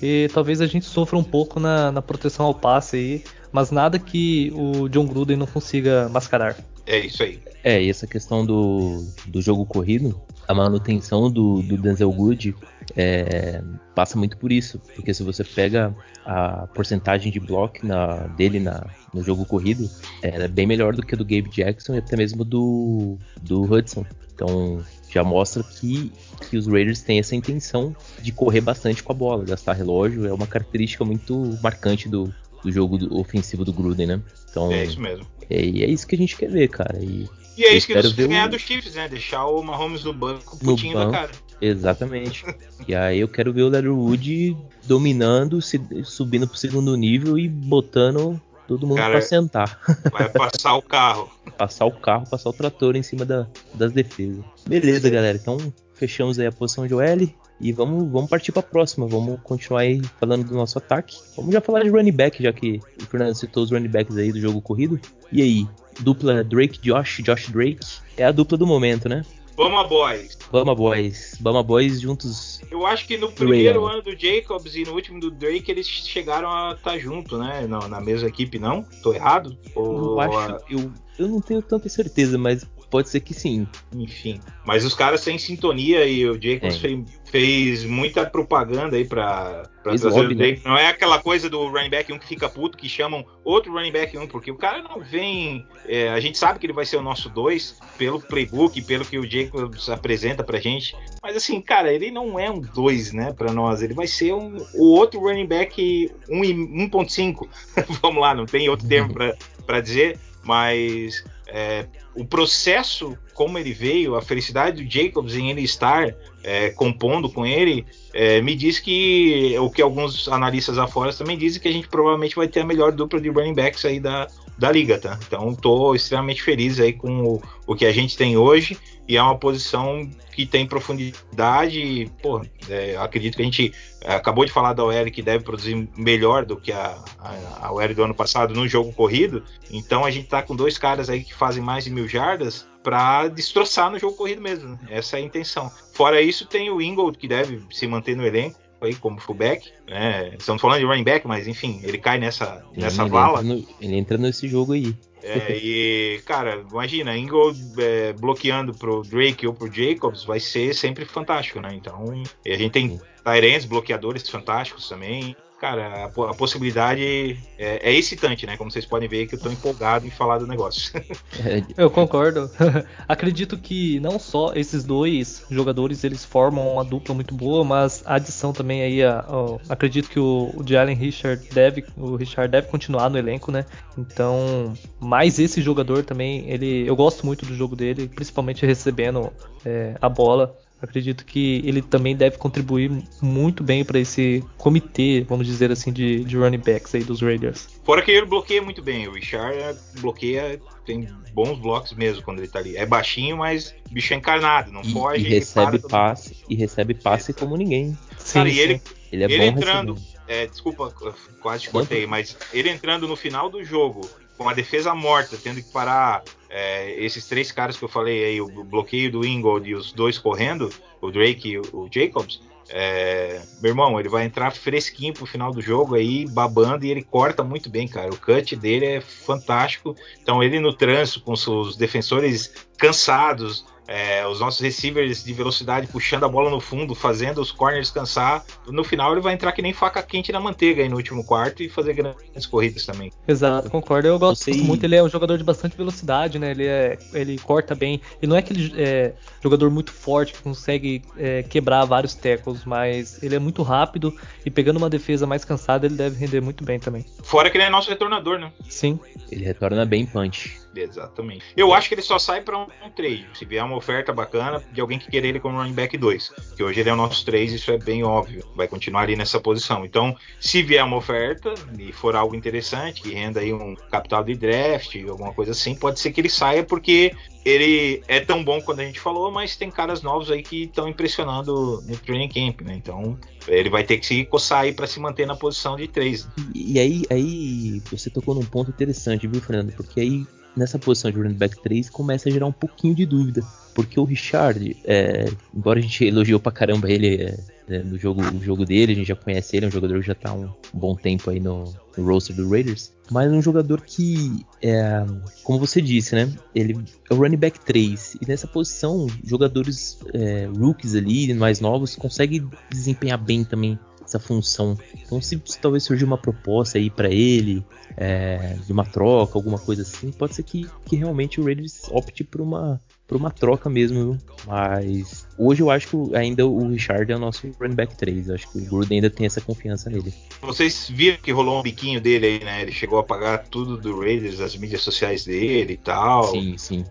e talvez a gente sofra um pouco na, na proteção ao passe aí, mas nada que o John Gruden não consiga mascarar. É isso aí. É, e essa questão do, do jogo corrido, a manutenção do, do Denzel Good é, passa muito por isso. Porque se você pega a porcentagem de block na, dele na, no jogo corrido, é bem melhor do que a do Gabe Jackson e até mesmo do, do Hudson. Então já mostra que, que os Raiders têm essa intenção de correr bastante com a bola, gastar relógio. É uma característica muito marcante do, do jogo do, ofensivo do Gruden, né? Então, é isso mesmo. É, e é isso que a gente quer ver, cara. E, e é isso que eles ganhar dos Chiefs, né? Deixar o Mahomes no banco, o putinho banco, cara. Exatamente. e aí eu quero ver o Leatherwood dominando, se, subindo pro segundo nível e botando todo mundo cara, pra sentar. Vai passar o carro. passar o carro, passar o trator em cima da, das defesas. Beleza, galera. Então fechamos aí a posição de OL. E vamos, vamos partir para a próxima. Vamos continuar aí falando do nosso ataque. Vamos já falar de running back, já que o Fernando citou os running backs aí do jogo corrido. E aí, dupla Drake Josh, Josh Drake, é a dupla do momento, né? Bama Boys. Bama Boys. Bama Boys juntos. Eu acho que no primeiro ano do Jacobs e no último do Drake eles chegaram a estar tá junto, né? Na, na mesma equipe, não? Tô errado? Ou... Eu acho. Eu, eu não tenho tanta certeza, mas pode ser que sim. Enfim. Mas os caras têm sintonia e o Jacobs é. fez, fez, muita propaganda aí pra, pra trazer o Drake. Né? Não é aquela coisa do running back 1 que fica puto, que chamam outro running back 1, porque o cara não vem. É, a gente sabe que ele vai ser o nosso 2 pelo playbook, pelo que o Jacobs apresenta pra gente. Mas assim, cara, ele não é um 2, né, pra nós. Ele vai ser um, o outro running back 1.5. Vamos lá, não tem outro termo pra, pra dizer. Mas é, o processo, como ele veio, a felicidade do Jacobs em ele estar é, compondo com ele, é, me diz que o que alguns analistas afora também dizem que a gente provavelmente vai ter a melhor dupla de running backs aí da, da liga, tá? Então estou extremamente feliz aí com o, o que a gente tem hoje e é uma posição que tem profundidade. E, pô, é, acredito que a gente é, acabou de falar da OL que deve produzir melhor do que a, a, a OL do ano passado no jogo corrido. Então a gente tá com dois caras aí que fazem mais de mil jardas para destroçar no jogo corrido mesmo. Né? Essa é a intenção. Fora isso, tem o Ingold que deve se manter no elenco aí como fullback, né? Estamos falando de running back, mas enfim, ele cai nessa, nessa ele vala. Entra no, ele entra nesse jogo aí. É, e, cara, imagina, Ingold é, bloqueando pro Drake ou pro Jacobs vai ser sempre fantástico, né? Então, a gente tem Tyrants, bloqueadores fantásticos também cara, a, possibilidade é, é, excitante, né? Como vocês podem ver que eu tô empolgado em falar do negócio. eu concordo. Acredito que não só esses dois jogadores eles formam uma dupla muito boa, mas a adição também aí, a, a, acredito que o, o Jalen Richard deve, o Richard deve continuar no elenco, né? Então, mais esse jogador também, ele, eu gosto muito do jogo dele, principalmente recebendo é, a bola. Acredito que ele também deve contribuir muito bem para esse comitê, vamos dizer assim, de, de running backs aí dos Raiders. Fora que ele bloqueia muito bem. O Richard bloqueia, tem bons blocos mesmo quando ele tá ali. É baixinho, mas bicho é encarnado, não e, foge. E recebe passe, e recebe passe como ninguém. Sim, Cara, sim. e ele, ele, é ele entrando. É, desculpa, quase te cortei, mas ele entrando no final do jogo com a defesa morta, tendo que parar é, esses três caras que eu falei aí, o bloqueio do Ingold e os dois correndo, o Drake e o Jacobs, é, meu irmão, ele vai entrar fresquinho pro final do jogo aí, babando, e ele corta muito bem, cara. O cut dele é fantástico. Então, ele no trânsito, com seus defensores cansados, é, os nossos receivers de velocidade puxando a bola no fundo, fazendo os corners cansar. No final ele vai entrar que nem faca quente na manteiga aí no último quarto e fazer grandes corridas também. Exato, concordo. Eu gosto Você... muito, ele é um jogador de bastante velocidade, né? Ele, é, ele corta bem. Ele não é aquele é, jogador muito forte que consegue é, quebrar vários tackles, mas ele é muito rápido e pegando uma defesa mais cansada ele deve render muito bem também. Fora que ele é nosso retornador, né? Sim. Ele retorna bem punch. Exatamente. Eu acho que ele só sai para um, um trade. Se vier uma oferta bacana de alguém que querer ele como running back 2. Que hoje ele é o nosso 3, isso é bem óbvio. Vai continuar ali nessa posição. Então, se vier uma oferta e for algo interessante, que renda aí um capital de draft, alguma coisa assim, pode ser que ele saia porque ele é tão bom quanto a gente falou, mas tem caras novos aí que estão impressionando no training camp, né? Então ele vai ter que se coçar aí para se manter na posição de 3. E, e aí, aí você tocou num ponto interessante, viu, Fernando? Porque aí nessa posição de running back 3 começa a gerar um pouquinho de dúvida. Porque o Richard, é, embora a gente elogiou pra caramba ele é, é, no jogo, o jogo dele, a gente já conhece ele, é um jogador que já tá um bom tempo aí no, no roster do Raiders, mas é um jogador que, é, como você disse, né? Ele é o running back 3, e nessa posição, jogadores é, rookies ali, mais novos, conseguem desempenhar bem também essa função. Então, se, talvez surgir uma proposta aí para ele, é, de uma troca, alguma coisa assim, pode ser que, que realmente o Raiders opte por uma, por uma troca mesmo, viu? Mas hoje eu acho que ainda o Richard é o nosso running back 3. Eu acho que o Gruden ainda tem essa confiança nele. Vocês viram que rolou um biquinho dele aí, né? Ele chegou a pagar tudo do Raiders, as mídias sociais dele e tal. Sim, sim.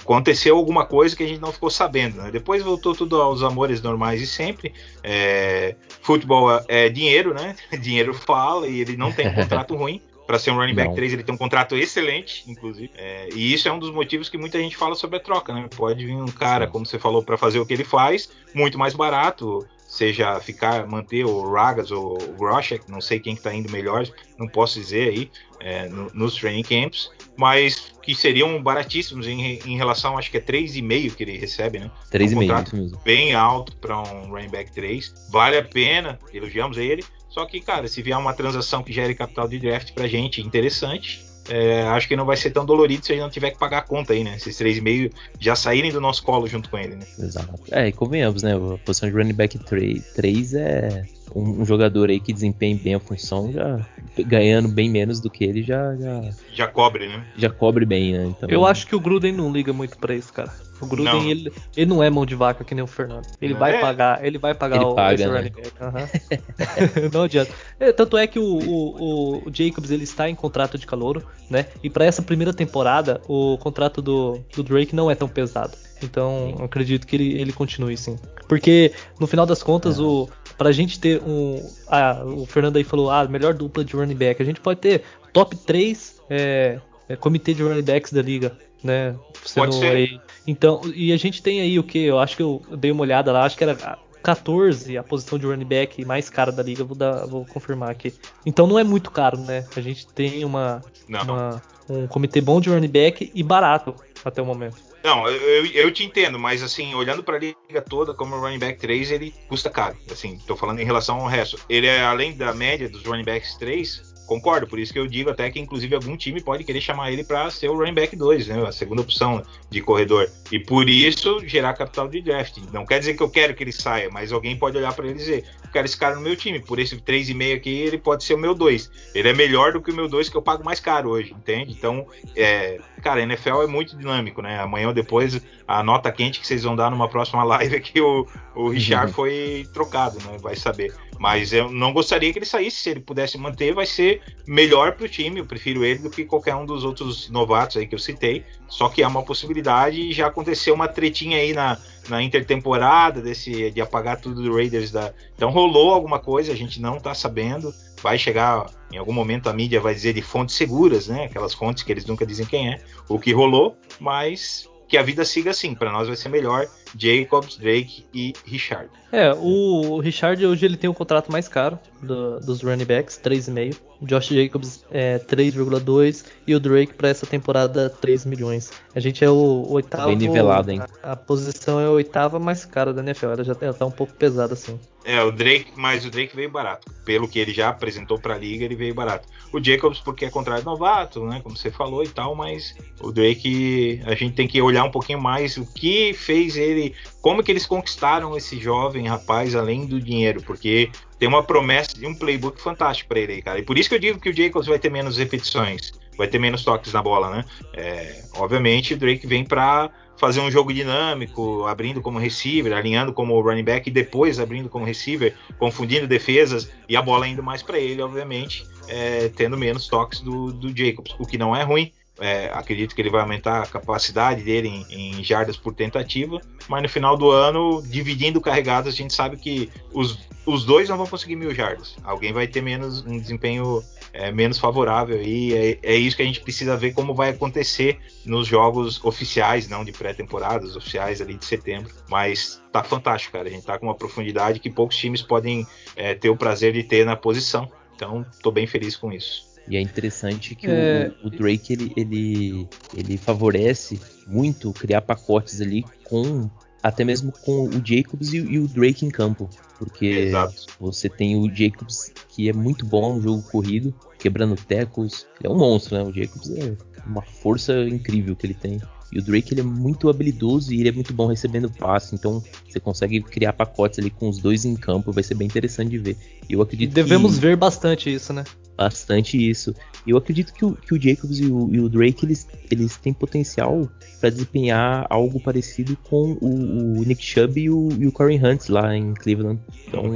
Aconteceu alguma coisa que a gente não ficou sabendo, né? Depois voltou tudo aos amores normais e sempre. É, futebol é dinheiro, né? Dinheiro fala e ele não tem contrato ruim. Para ser um running back Não. 3, ele tem um contrato excelente, inclusive. É, e isso é um dos motivos que muita gente fala sobre a troca, né? Pode vir um cara, como você falou, para fazer o que ele faz, muito mais barato, seja ficar, manter o Ragas ou o Groshek, não sei quem que tá indo melhor, não posso dizer aí, é, no, nos training camps, mas que seriam baratíssimos em, em relação, acho que é 3,5 que ele recebe, né? 3,5, um mesmo. Bem alto para um running back 3, vale a pena, elogiamos ele, só que, cara, se vier uma transação que gere capital de draft pra gente interessante, é, acho que não vai ser tão dolorido se a gente não tiver que pagar a conta aí, né? Esses 3,5 já saírem do nosso colo junto com ele, né? Exato. É, e convenhamos, né? A posição de running back 3, 3 é um, um, jogador aí que desempenhe bem a função, já ganhando bem menos do que ele, já. Já, já cobre, né? Já cobre bem, né? Então, Eu acho que o Gruden não liga muito pra isso, cara. O Gruden, não. Ele, ele não é mão de vaca que nem o Fernando. Ele não vai é. pagar, ele vai pagar ele o paga, né? uhum. Não adianta. É, tanto é que o, o, o, Jacobs ele está em contrato de calouro, né? E para essa primeira temporada, o contrato do, do Drake não é tão pesado. Então, acredito que ele, ele continue sim. Porque, no final das contas, é. o, pra gente ter um. Ah, o Fernando aí falou, ah, melhor dupla de running back. A gente pode ter top 3 é, é, comitê de running backs da liga, né? Pode ser. Aí. Então, e a gente tem aí o que? Eu acho que eu dei uma olhada lá, acho que era 14 a posição de running back mais cara da liga, vou, dar, vou confirmar aqui. Então não é muito caro, né? A gente tem uma, uma um comitê bom de running back e barato até o momento. Não, eu, eu te entendo, mas assim, olhando para a liga toda, como running back 3, ele custa caro. Assim, tô falando em relação ao resto. Ele é além da média dos running backs 3, Concordo, por isso que eu digo até que inclusive algum time pode querer chamar ele para ser o running back 2, né, a segunda opção de corredor. E por isso gerar capital de draft. Não quer dizer que eu quero que ele saia, mas alguém pode olhar para ele e dizer: quero esse cara no meu time, por esse 3,5 aqui ele pode ser o meu 2. Ele é melhor do que o meu 2 que eu pago mais caro hoje, entende? Então, é, cara, a NFL é muito dinâmico, né? Amanhã ou depois a nota quente que vocês vão dar numa próxima live é que o, o Richard uhum. foi trocado, né? Vai saber. Mas eu não gostaria que ele saísse. Se ele pudesse manter, vai ser melhor para o time. Eu prefiro ele do que qualquer um dos outros novatos aí que eu citei. Só que é uma possibilidade e já aconteceu uma tretinha aí na, na intertemporada desse de apagar tudo do Raiders da. Então rolou alguma coisa, a gente não tá sabendo. Vai chegar em algum momento a mídia vai dizer de fontes seguras, né? Aquelas fontes que eles nunca dizem quem é, o que rolou, mas que a vida siga assim. Para nós vai ser melhor Jacobs, Drake e Richard. É, o Richard hoje ele tem o contrato mais caro do, dos running backs, 3,5. Josh Jacobs é 3,2 e o Drake para essa temporada 3 milhões. A gente é o, o oitavo. Bem nivelado, hein? A, a, posição é a oitava mais cara da NFL. Ela já tá um pouco pesada assim. É, o Drake, mas o Drake veio barato. Pelo que ele já apresentou para a liga, ele veio barato. O Jacobs porque é contrato novato, né, como você falou e tal, mas o Drake a gente tem que olhar um pouquinho mais o que fez ele, como que eles conquistaram esse jovem rapaz além do dinheiro, porque tem uma promessa de um playbook fantástico para ele, cara. E por isso que eu digo que o Jacobs vai ter menos repetições, vai ter menos toques na bola, né? É, obviamente o Drake vem para fazer um jogo dinâmico, abrindo como receiver, alinhando como running back e depois abrindo como receiver, confundindo defesas e a bola indo mais para ele, obviamente, é, tendo menos toques do, do Jacobs, o que não é ruim. É, acredito que ele vai aumentar a capacidade dele em, em, jardas por tentativa, mas no final do ano, dividindo carregadas, a gente sabe que os, os dois não vão conseguir mil jardas. Alguém vai ter menos um desempenho é, menos favorável e é, é, isso que a gente precisa ver como vai acontecer nos jogos oficiais, não de pré-temporada, os oficiais ali de setembro. Mas tá fantástico, cara. A gente tá com uma profundidade que poucos times podem é, ter o prazer de ter na posição. Então, tô bem feliz com isso. E é interessante que é... o, o, Drake ele, ele, ele favorece muito criar pacotes ali com até mesmo com o Jacobs e, e o Drake em campo. Porque Exato. você tem o Jacobs que é muito bom no jogo corrido, quebrando tackles. Ele é um monstro, né? O Jacobs é uma força incrível que ele tem. E o Drake ele é muito habilidoso e ele é muito bom recebendo passe, então você consegue criar pacotes ali com os dois em campo, vai ser bem interessante de ver. Eu acredito Devemos que... ver bastante isso, né? Bastante isso. Eu acredito que o, que o Jacobs e o, e o, Drake eles, eles têm potencial para desempenhar algo parecido com o, o Nick Chubb e o, e o Corey Hunt lá em Cleveland. Então,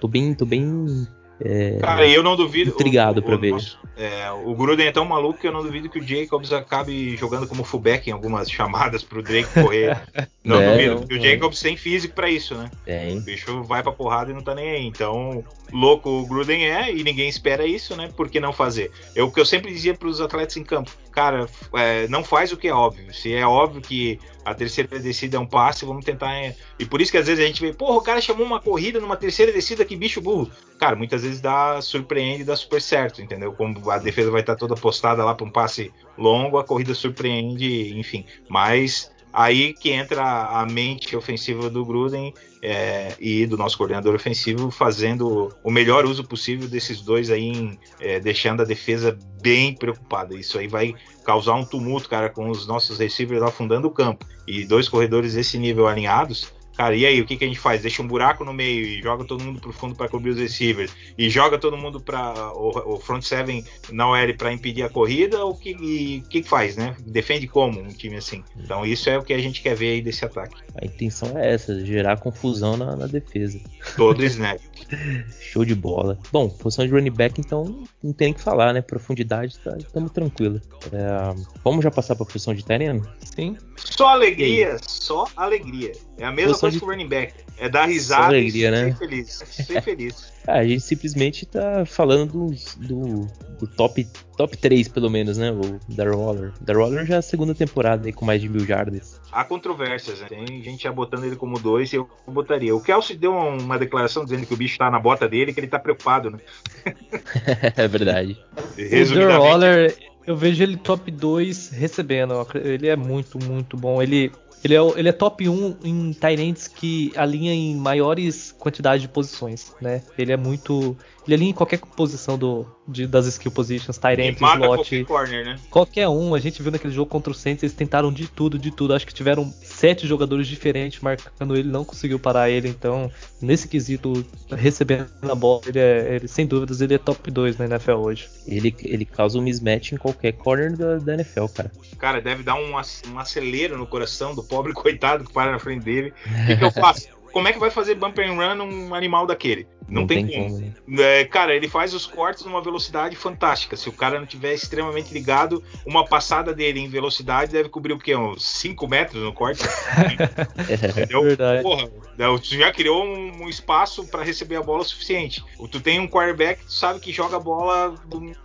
tô bem, tô bem é, Cara, eu não duvido. Intrigado para ver. É, o Gruden é tão maluco que eu não duvido que o Jacobs acabe jogando como fullback em algumas chamadas pro Drake correr. não é, duvido, porque o Jacobs tem físico para isso, né? Tem. O bicho vai pra porrada e não tá nem aí. Então, louco o Gruden é e ninguém espera isso, né? Por que não fazer? É o que eu sempre dizia pros atletas em campo. Cara, é, não faz o que é óbvio. Se é óbvio que a terceira descida é um passe, vamos tentar. É... E por isso que às vezes a gente vê, porra, o cara chamou uma corrida numa terceira descida, que bicho burro. Cara, muitas vezes dá, surpreende dá super certo, entendeu? Como a defesa vai estar toda postada lá para um passe longo, a corrida surpreende, enfim. Mas aí que entra a mente ofensiva do Gruden é, e do nosso coordenador ofensivo fazendo o melhor uso possível desses dois aí, em, é, deixando a defesa bem preocupada. Isso aí vai causar um tumulto, cara, com os nossos receivers afundando o campo. E dois corredores desse nível alinhados, Cara, e aí, o que, que a gente faz? Deixa um buraco no meio e joga todo mundo pro fundo para cobrir os receivers e joga todo mundo para o, o, front seven na OL para impedir a corrida? O que, que, que faz, né? Defende como um time assim? Então, isso é o que a gente quer ver aí desse ataque. A intenção é essa, gerar confusão na, na defesa. Todo snap. Show de bola. Bom, posição de running back, então não tem nem que falar, né? Profundidade, tá, estamos tranquilo. É, vamos já passar para a posição de Tyrene? Sim. Só alegria, só alegria. É a mesma coisa de... que o running back. É dar risada só alegria, e né? ser feliz. Ser feliz. Ah, a gente simplesmente tá falando do, do, do, top, top 3, pelo menos, né? O Darrell Waller. Darrell Waller já é a segunda temporada aí com mais de mil jardas. Há controvérsias, né? Tem gente já botando ele como dois e eu botaria. O Kelsey deu uma declaração dizendo que o bicho tá na bota dele que ele tá preocupado, né? é verdade. O Darrell Waller, eu vejo ele top 2 recebendo. Ele é muito, muito bom. Ele ele é, ele é top 1 em Tyrants que alinha em maiores quantidades de posições, né? Ele é muito. Ele alinha em qualquer posição do, de, das skill positions, Tyrant, slot. Corner, né? Qualquer um. A gente viu naquele jogo contra o Saints, eles tentaram de tudo, de tudo. Acho que tiveram sete jogadores diferentes marcando ele, não conseguiu parar ele. Então, nesse quesito, recebendo a bola, ele, é, ele sem dúvidas, ele é top 2 na NFL hoje. Ele, ele causa um mismatch em qualquer corner da, da NFL, cara. Cara, deve dar um, um acelero no coração do pobre coitado que para na frente dele. O que, que eu faço? Como é que vai fazer bump and run um animal daquele? Não, Não tem, tem como. como, né? É, cara, ele faz os cortes numa velocidade fantástica. Se o cara não tiver extremamente ligado, uma passada dele em velocidade deve cobrir o quê? Uns 5 metros no corte? Entendeu? Verdade. Porra, né, tu já criou um, um espaço para receber a bola suficiente. Tu tem um quarterback, tu sabe que joga a bola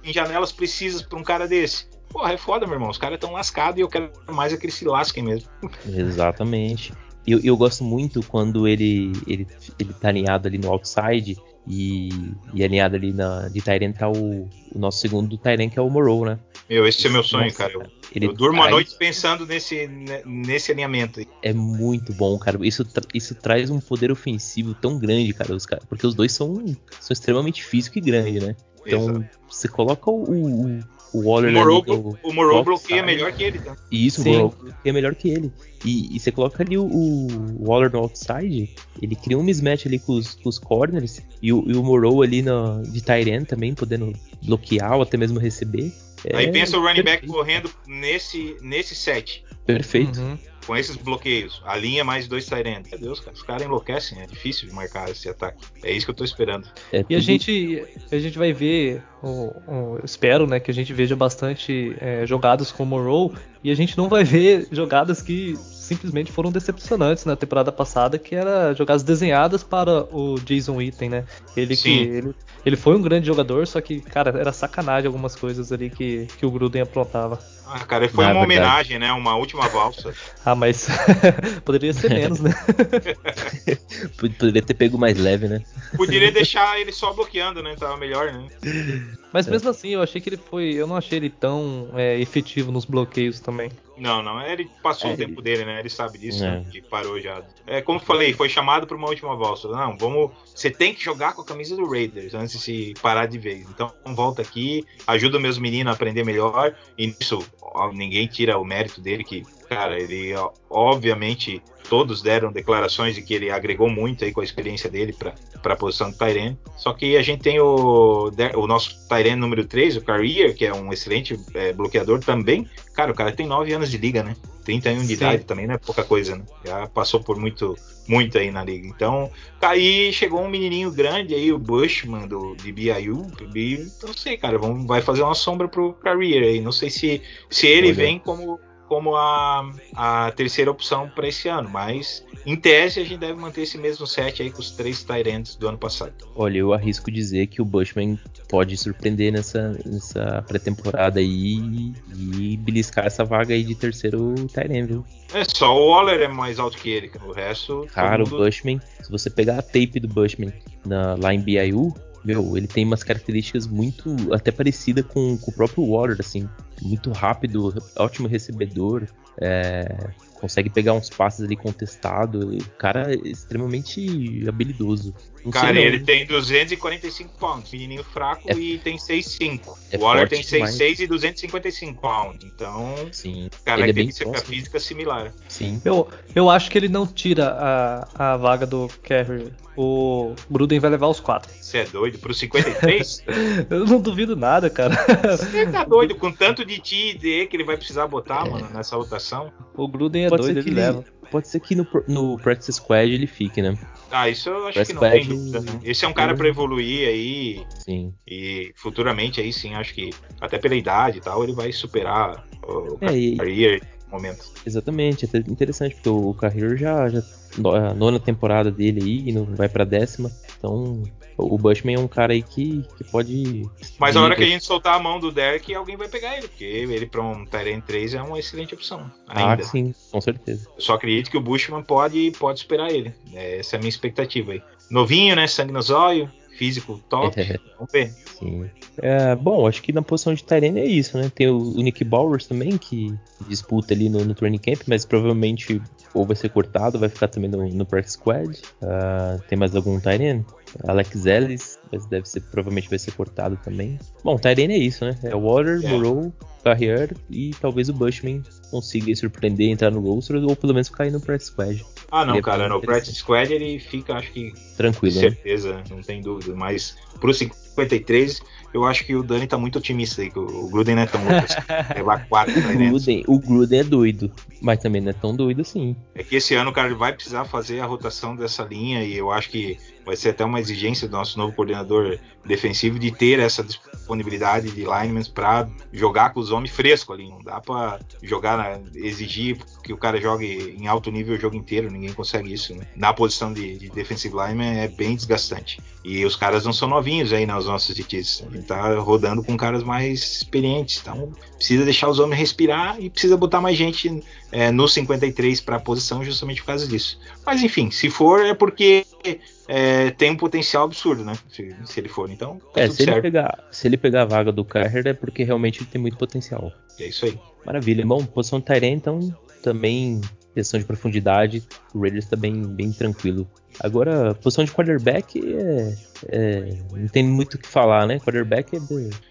em janelas precisas pra um cara desse. Porra, é foda, meu irmão. Os caras estão lascados e eu quero mais é que eles se lasquem mesmo. Exatamente. Eu, eu gosto muito quando ele, ele, ele tá alinhado ali no outside e, e alinhado ali na, de Tyrant tá o, o nosso segundo Tyrant, que é o Morrow, né? Meu, esse é meu sonho, Nossa, cara. Eu, Ele eu durmo traz- noite pensando nesse, ne- nesse alinhamento. aí. É muito bom, cara. Isso, isso traz um poder ofensivo tão grande, cara, os caras. Porque os dois são, são extremamente físico e grande, né? Então, Exato. você coloca o, o, o O Waller Morrow, ali no- o Morrow no bloqueia outside. melhor que ele, tá? E isso, o Sim. Morrow é melhor que ele. E, e você coloca ali o, o Waller no outside, ele cria um mismatch ali com os, com os corners, e o, e o Morrow ali na, de Tyrant também, podendo bloquear ou até mesmo receber. Aí É pensa o running back perfeito. correndo nesse, nesse set, Perfeito. Uhum. Com esses bloqueios. A linha mais dois Tyrants. Meu Deus, cara. Os caras enlouquecem. É difícil de marcar esse ataque. É isso que eu tô esperando. É E a gente, a gente vai ver, o- eu espero, né, que a gente veja bastante é, jogadas com o Morrow e a gente não vai ver jogadas que simplesmente foram decepcionantes na temporada passada, que era jogadas desenhadas para o Jason Witten, né? Ele que Sim. ele, ele foi um grande jogador, só que, cara, era sacanagem algumas coisas ali que, que o Gruden aprontava. Ah, cara, foi Na uma verdade. homenagem, né? Uma última valsa. Ah, mas poderia ser menos, né? Poderia ter pego mais leve, né? Poderia deixar ele só bloqueando, né? Tava melhor, né? Mas mesmo assim, eu achei que ele foi. Eu não achei ele tão é, efetivo nos bloqueios também. Não, não. Ele passou É, o tempo dele, né? Ele sabe disso, É. né? Que parou já. É como eu falei, foi chamado para uma última valsa. Não, vamos. Você tem que jogar com a camisa do Raiders antes de se parar de vez. Então volta aqui, ajuda meus meninos a aprender melhor. E nisso, ninguém tira o mérito dele, que, cara, ele obviamente todos deram declarações de que ele agregou muito aí com a experiência dele para a posição do Tyrene. Só que a gente tem o, o nosso Tyrene número 3, o Carrier, que é um excelente é, bloqueador também. Cara, o cara tem 9 anos de liga, né? 31 de Sim. idade também não é pouca coisa, né? Já passou por muito, muito aí na liga. Então, aí chegou um menininho grande aí, o Bushman do, de BYU. E não sei, cara, vamos, vai fazer uma sombra pro Carrier aí. Não sei se, se ele Olha. vem como, como a, a terceira opção para esse ano, mas em tese a gente deve manter esse mesmo set aí com os três Tyrants do ano passado. Olha, eu arrisco dizer que o Bushman pode surpreender nessa, nessa pré-temporada aí e beliscar essa vaga aí de terceiro Tyrant, viu? É só o Waller é mais alto que ele, cara. o resto. Cara, o mundo- Bushman, se você pegar a tape do Bushman na, lá em BYU, meu, ele tem umas características muito até parecidas com, com o próprio Waller, assim. Muito rápido, ótimo recebedor, é, consegue pegar uns passes ali contestado. O cara é extremamente habilidoso. Não Cara, não. ele tem 245 pounds, menininho fraco É- e tem 6'5. é o Waller tem demais. 6'6 e 255 pounds. Então, Sim, cara, ele é tem bem que ser com a próximo. física similar. Sim. Eu, eu acho que ele não tira a, a vaga do Carrier. O Gruden vai levar os quatro. Você é doido? Pro 53? Eu não duvido nada, cara. Você tá doido com tanto de T e D que ele vai precisar botar, mano, nessa rotação? O Gruden é Pode doido, ser, ele que ele, leva. pode ser que no, no Practice Squad ele fique, né? Ah, isso eu acho Press que não tem dúvida, né? Esse é um cara pra evoluir aí Sim. e futuramente aí sim, acho que até pela idade e tal, ele vai superar o É, e- momento. Exatamente, é interessante, porque o Carrier já, já a nona temporada dele aí, e não vai pra décima. Então, o Bushman é um cara aí que, que pode. Mas a hora que a gente soltar a mão do Derek, alguém vai pegar ele, porque ele pra um Tyrant 3 é uma excelente opção. Ah, Ainda. sim, com certeza. Eu só acredito que o Bushman pode, pode superar ele. É, Essa é a minha expectativa aí. Novinho, né? Sangue nos olhos, físico top. Vamos ver. Sim. É, bom, acho que na posição de Tyrene é isso, né? Tem o, o Nick Bowers também, que disputa ali no, no training camp, mas provavelmente ou vai ser cortado, vai ficar também no, no practice squad. Ah, tem mais algum Tyrene? Alex Ellis, mas deve ser, provavelmente vai ser cortado também. Bom, Tyrene é isso, né? É o Water, É. Moreau, Carrier e talvez o Bushman consiga surpreender, entrar no roster ou pelo menos cair no practice squad. Ah, não, cara, no. Practice Squad ele fica, acho que, com Tranquilo, né? certeza, não tem dúvida. Mas pro 53, eu acho que o Dani tá muito otimista aí, que o Gruden não é tão louco assim, levar quatro o Gruden, o Gruden é doido, mas também não é tão doido assim. É que esse ano, cara, ele vai precisar fazer a rotação dessa linha e eu acho que vai ser até uma exigência do nosso novo coordenador defensivo de ter essa disponibilidade de linemen para jogar com os homens frescos ali. Não dá para jogar, exigir que o cara jogue em alto nível o jogo inteiro, ninguém consegue isso. Né? Na posição de, de defensive lineman é bem desgastante. E os caras não são novinhos aí nas nossas. A gente tá rodando com caras mais experientes. Então precisa deixar os homens respirar e precisa botar mais gente é, no 53 para a posição justamente por causa disso. Mas enfim, se for é porque é, tem um potencial absurdo, né? Se, se ele for, então. Tá é, se ele, pegar, se ele pegar a vaga do Carter é porque realmente ele tem muito potencial. É isso aí. Maravilha. Bom, posição de então também questão de profundidade, o Raiders está bem, bem tranquilo. Agora, posição de quarterback é, é, não tem muito o que falar, né? Quarterback é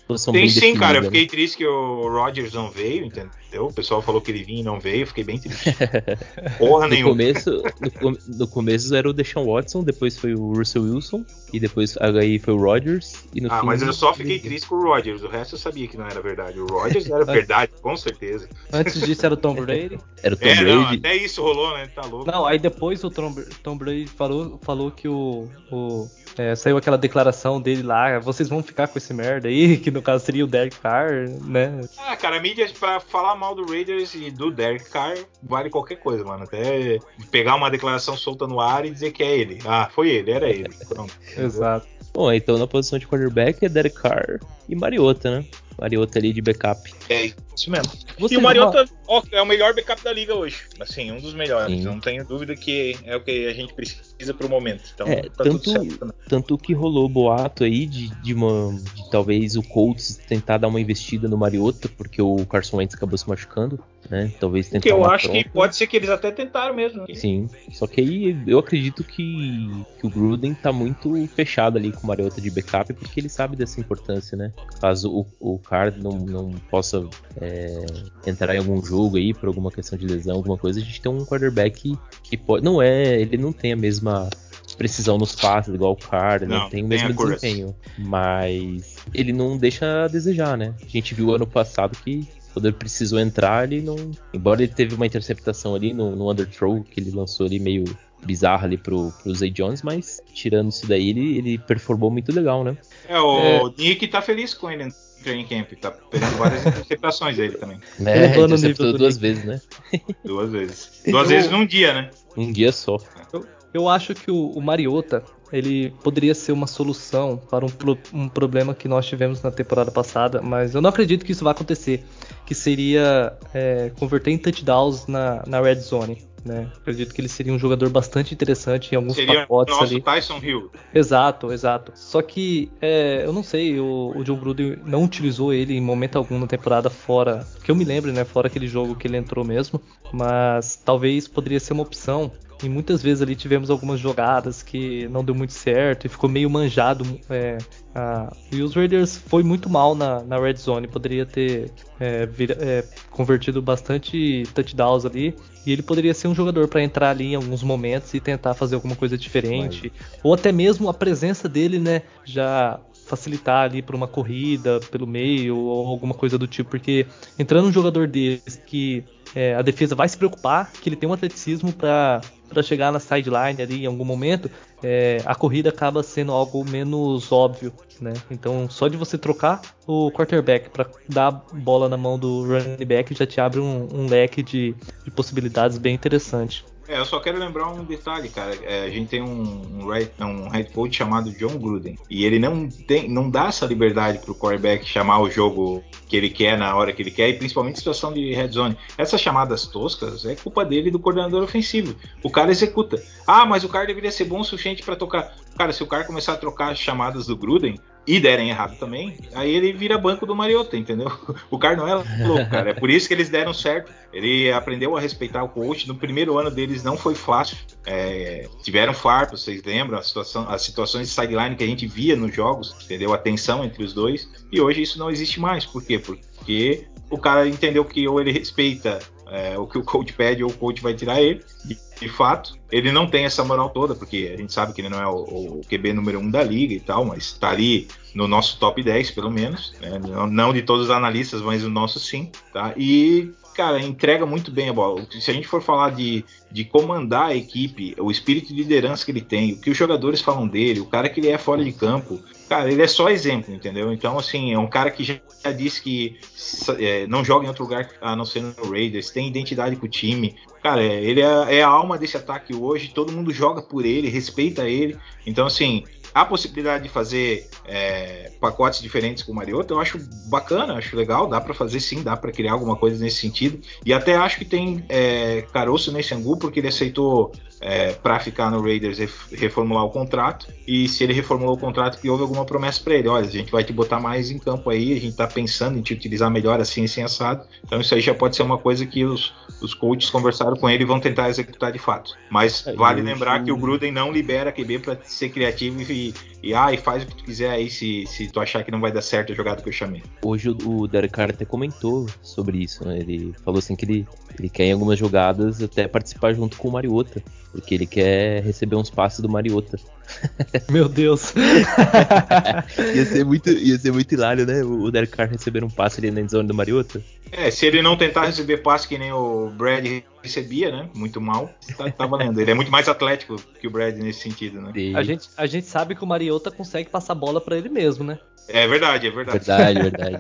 posição Tem bem sim, definida, cara. Eu fiquei né? triste que o Rodgers não veio, entendeu? O pessoal falou que ele vinha e não veio, eu fiquei bem triste. Porra no nenhuma. Começo, no, no, começo era o Deshaun Watson, depois foi o Russell Wilson, e depois aí foi o Rodgers. E ah, fim, mas eu só fiquei triste com o Rodgers, o resto eu sabia que não era verdade. O Rodgers era verdade, com certeza. Antes disso era o Tom Brady. Era o Tom é, Brady. Não, até isso rolou, né? Tá louco. Não, aí depois o Tom, Tom Brady falou, falou que o, o é, saiu aquela declaração dele lá, vocês vão ficar com esse merda aí, que no caso seria o Derek Carr, né? Ah, cara, a mídia pra falar mal do Raiders e do Derek Carr vale qualquer coisa, mano. Até pegar uma declaração solta no ar e dizer que é ele. Ah, foi ele, era ele. Pronto. Exato. Bom, então na posição de quarterback é Derek Carr e Mariota, né? Mariota ali de backup. É isso mesmo. Você e o Mariota ó, é o melhor backup da liga hoje. Assim, um dos melhores. Sim. Não tenho dúvida que é o que a gente precisa pro momento. Então, é, tá tanto, certo, né? tanto que rolou boato aí de, de, uma, de talvez o Colts tentar dar uma investida no Mariota, porque o Carson Wentz acabou se machucando né? Talvez tentar. Que eu acho troca. que pode ser que eles até tentaram mesmo. Sim. Só que aí eu acredito que, que o Gruden tá muito fechado ali com o Mariota de backup, porque ele sabe dessa importância, né? Caso o, o Card não, não possa é, entrar em algum jogo aí por alguma questão de lesão, alguma coisa, a gente tem um quarterback que pode. Não é, ele não tem a mesma precisão nos passes, igual o Card, não, não tem o mesmo desempenho. Mas ele não deixa a desejar, né? A gente viu ano passado que quando ele precisou entrar, ele não. Embora ele teve uma interceptação ali no, no underthrow que ele lançou ali meio bizarro ali pro, pro Zay Jones, mas tirando isso daí, ele, ele performou muito legal, né? É, o é... Nick tá feliz com ele no training camp, tá pegando várias interceptações dele também. É, interceptou duas vezes, né? Duas vezes. Duas eu... vezes num dia, né? Um dia só. Eu, eu acho que o, o Mariota, ele poderia ser uma solução para um, um, problema que nós tivemos na temporada passada, mas eu não acredito que isso vai acontecer, que seria é, converter em touchdowns na, na red zone. Né? Acredito que ele seria um jogador bastante interessante em alguns seria pacotes nosso ali. Tyson Hill. Exato, exato. Só que é, eu não sei, o, o John Gruden não utilizou ele em momento algum na temporada fora, que eu me lembro, né? Fora aquele jogo que ele entrou mesmo. Mas talvez poderia ser uma opção e muitas vezes ali tivemos algumas jogadas que não deu muito certo e ficou meio manjado. É, a, e os Raiders foi muito mal na, na red zone, poderia ter é, vir, é, convertido bastante touchdowns ali. E ele poderia ser um jogador para entrar ali em alguns momentos e tentar fazer alguma coisa diferente. Mas... Ou até mesmo a presença dele, né? Já facilitar ali para uma corrida pelo meio ou alguma coisa do tipo, porque entrando um jogador desse que é, a defesa vai se preocupar, que ele tem um atleticismo para chegar na sideline ali em algum momento, é, a corrida acaba sendo algo menos óbvio, né? Então, só de você trocar o quarterback para dar a bola na mão do running back já te abre um, um leque de, de possibilidades bem interessante. É, eu só quero lembrar um detalhe, cara. É, a gente tem um, um, um head coach chamado John Gruden. E ele não, tem, não dá essa liberdade pro quarterback chamar o jogo que ele quer na hora que ele quer, e principalmente situação de red zone. Essas chamadas toscas é culpa dele e do coordenador ofensivo. O cara executa. Ah, mas o cara deveria ser bom o suficiente para tocar. Cara, se o cara começar a trocar as chamadas do Gruden, e derem errado também, aí ele vira banco do Mariota, entendeu? O cara não é louco, cara. É por isso que eles deram certo. Ele aprendeu a respeitar o coach. No primeiro ano deles não foi fácil. É, tiveram farpas, vocês lembram? A situação, as situações de sideline que a gente via nos jogos, entendeu? A tensão entre os dois. E hoje isso não existe mais. Por quê? Porque o cara entendeu que ou ele respeita é, o que o coach pede ou o coach vai tirar ele. De, de, fato, ele não tem essa moral toda, porque a gente sabe que ele não é o, o QB número um da liga e tal, mas tá ali no nosso top 10, pelo menos. Né? Não, não, de todos os analistas, mas o nosso sim. Tá? E cara, entrega muito bem a bola. Se a gente for falar de, de comandar a equipe, o espírito de liderança que ele tem, o que os jogadores falam dele, o cara que ele é fora de campo, cara, ele é só exemplo, entendeu? Então, assim, é um cara que já disse que é, não joga em outro lugar a não ser no Raiders, tem identidade com o time. Cara, ele é, é a alma desse ataque hoje, todo mundo joga por ele, respeita ele. Então, assim, a possibilidade de fazer é, pacotes diferentes com o Mariota, eu acho bacana, acho legal, dá para fazer sim, dá para criar alguma coisa nesse sentido. E até acho que tem é, caroço nesse angu, porque ele aceitou é, para ficar no Raiders reformular o contrato. E se ele reformulou o contrato, que houve alguma promessa para ele: olha, a gente vai te botar mais em campo aí, a gente está pensando em te utilizar melhor assim, assim, assado. Então isso aí já pode ser uma coisa que os, os coaches conversaram com ele e vão tentar executar de fato. Mas é, vale lembrar que o Gruden não libera QB para ser criativo e, e, ah, e faz o que tu quiser aí se, se tu achar que não vai dar certo a jogada que eu chamei. Hoje o Derek até comentou sobre isso, né? Ele falou assim que ele, ele quer em algumas jogadas até participar junto com o Mariota. Porque ele quer receber uns passes do Mariota. Meu Deus. ia, ser muito, ia ser muito hilário, né? O Derek Carr receber um passe ali na zona do Mariota. É, se ele não tentar receber passe que nem o Brad recebia, né? Muito mal, tá, tá valendo. Ele é muito mais atlético que o Brad nesse sentido, né? A gente, a gente sabe que o Mariota consegue passar bola para ele mesmo, né? É verdade, é verdade. Verdade, verdade.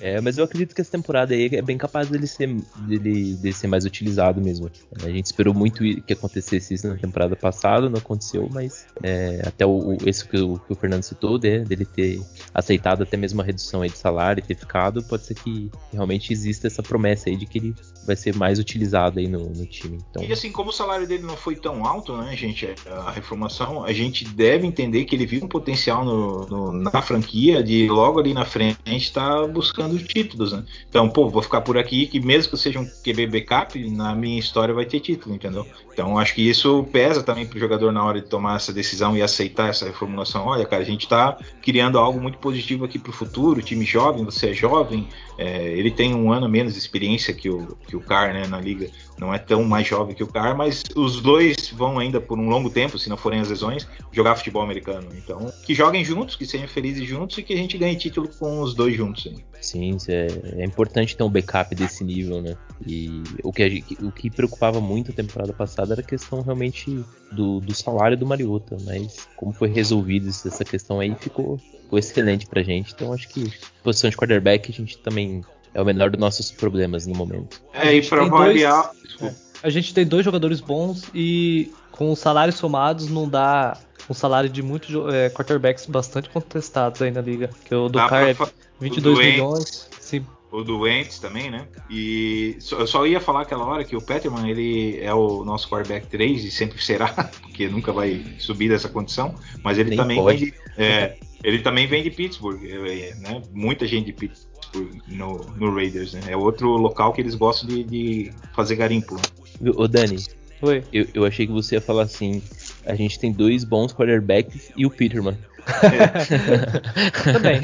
É, mas eu acredito que essa temporada aí é bem capaz dele ser, dele, dele ser mais utilizado mesmo. A gente esperou muito que acontecesse isso na temporada passada, não aconteceu, mas é, até o, esse que o, que o, Fernando citou, né, dele ter aceitado até mesmo a redução aí de salário e ter ficado, pode ser que realmente exista essa promessa aí de que ele vai ser mais utilizado aí no, no time. Então... E assim, como o salário dele não foi tão alto, né, gente, a reformação, a gente deve entender que ele viu um potencial no, no na franquia de logo ali na frente estar tá buscando títulos, né? Então, pô, vou ficar por aqui que mesmo que seja um QB backup, na minha história vai ter título, entendeu? Então, acho que isso pesa também para o jogador na hora de tomar essa decisão e aceitar essa reformulação. Olha, cara, a gente está criando algo muito positivo aqui para o futuro. Time jovem, você é jovem, é, ele tem um ano menos de experiência que o, que o Carr né, na liga, não é tão mais jovem que o Carr, mas os dois vão ainda por um longo tempo, se não forem as lesões, jogar futebol americano. Então, que joguem juntos, que sejam felizes juntos e que a gente ganhe título com os dois juntos. Sim, é, é, importante ter um backup desse nível, né? E o que, gente, o que preocupava muito a temporada passada era a questão realmente do, do salário do Mariota, mas como foi resolvido essa questão aí, ficou, ficou excelente pra gente. Então acho que posição de quarterback a gente também é o menor dos nossos problemas no momento. É, e pra variar. Dois, a gente tem dois jogadores bons e com os salários somados não dá um salário de muitos é, quarterbacks bastante contestados aí na liga. Que o do Car é 22 milhões. Sim. O doentes também, né? E eu só ia falar aquela hora que o Peterman ele é o nosso quarterback 3 e sempre será, porque nunca vai subir dessa condição, mas ele Nem também pode. vem de, é, ele também vem de Pittsburgh, é, né? Muita gente de Pittsburgh no, no Raiders, né? É outro local que eles gostam de, de fazer garimpo. Ô Dani, Oi. Eu, eu achei que você ia falar assim: a gente tem dois bons quarterbacks e o Peterman. Também.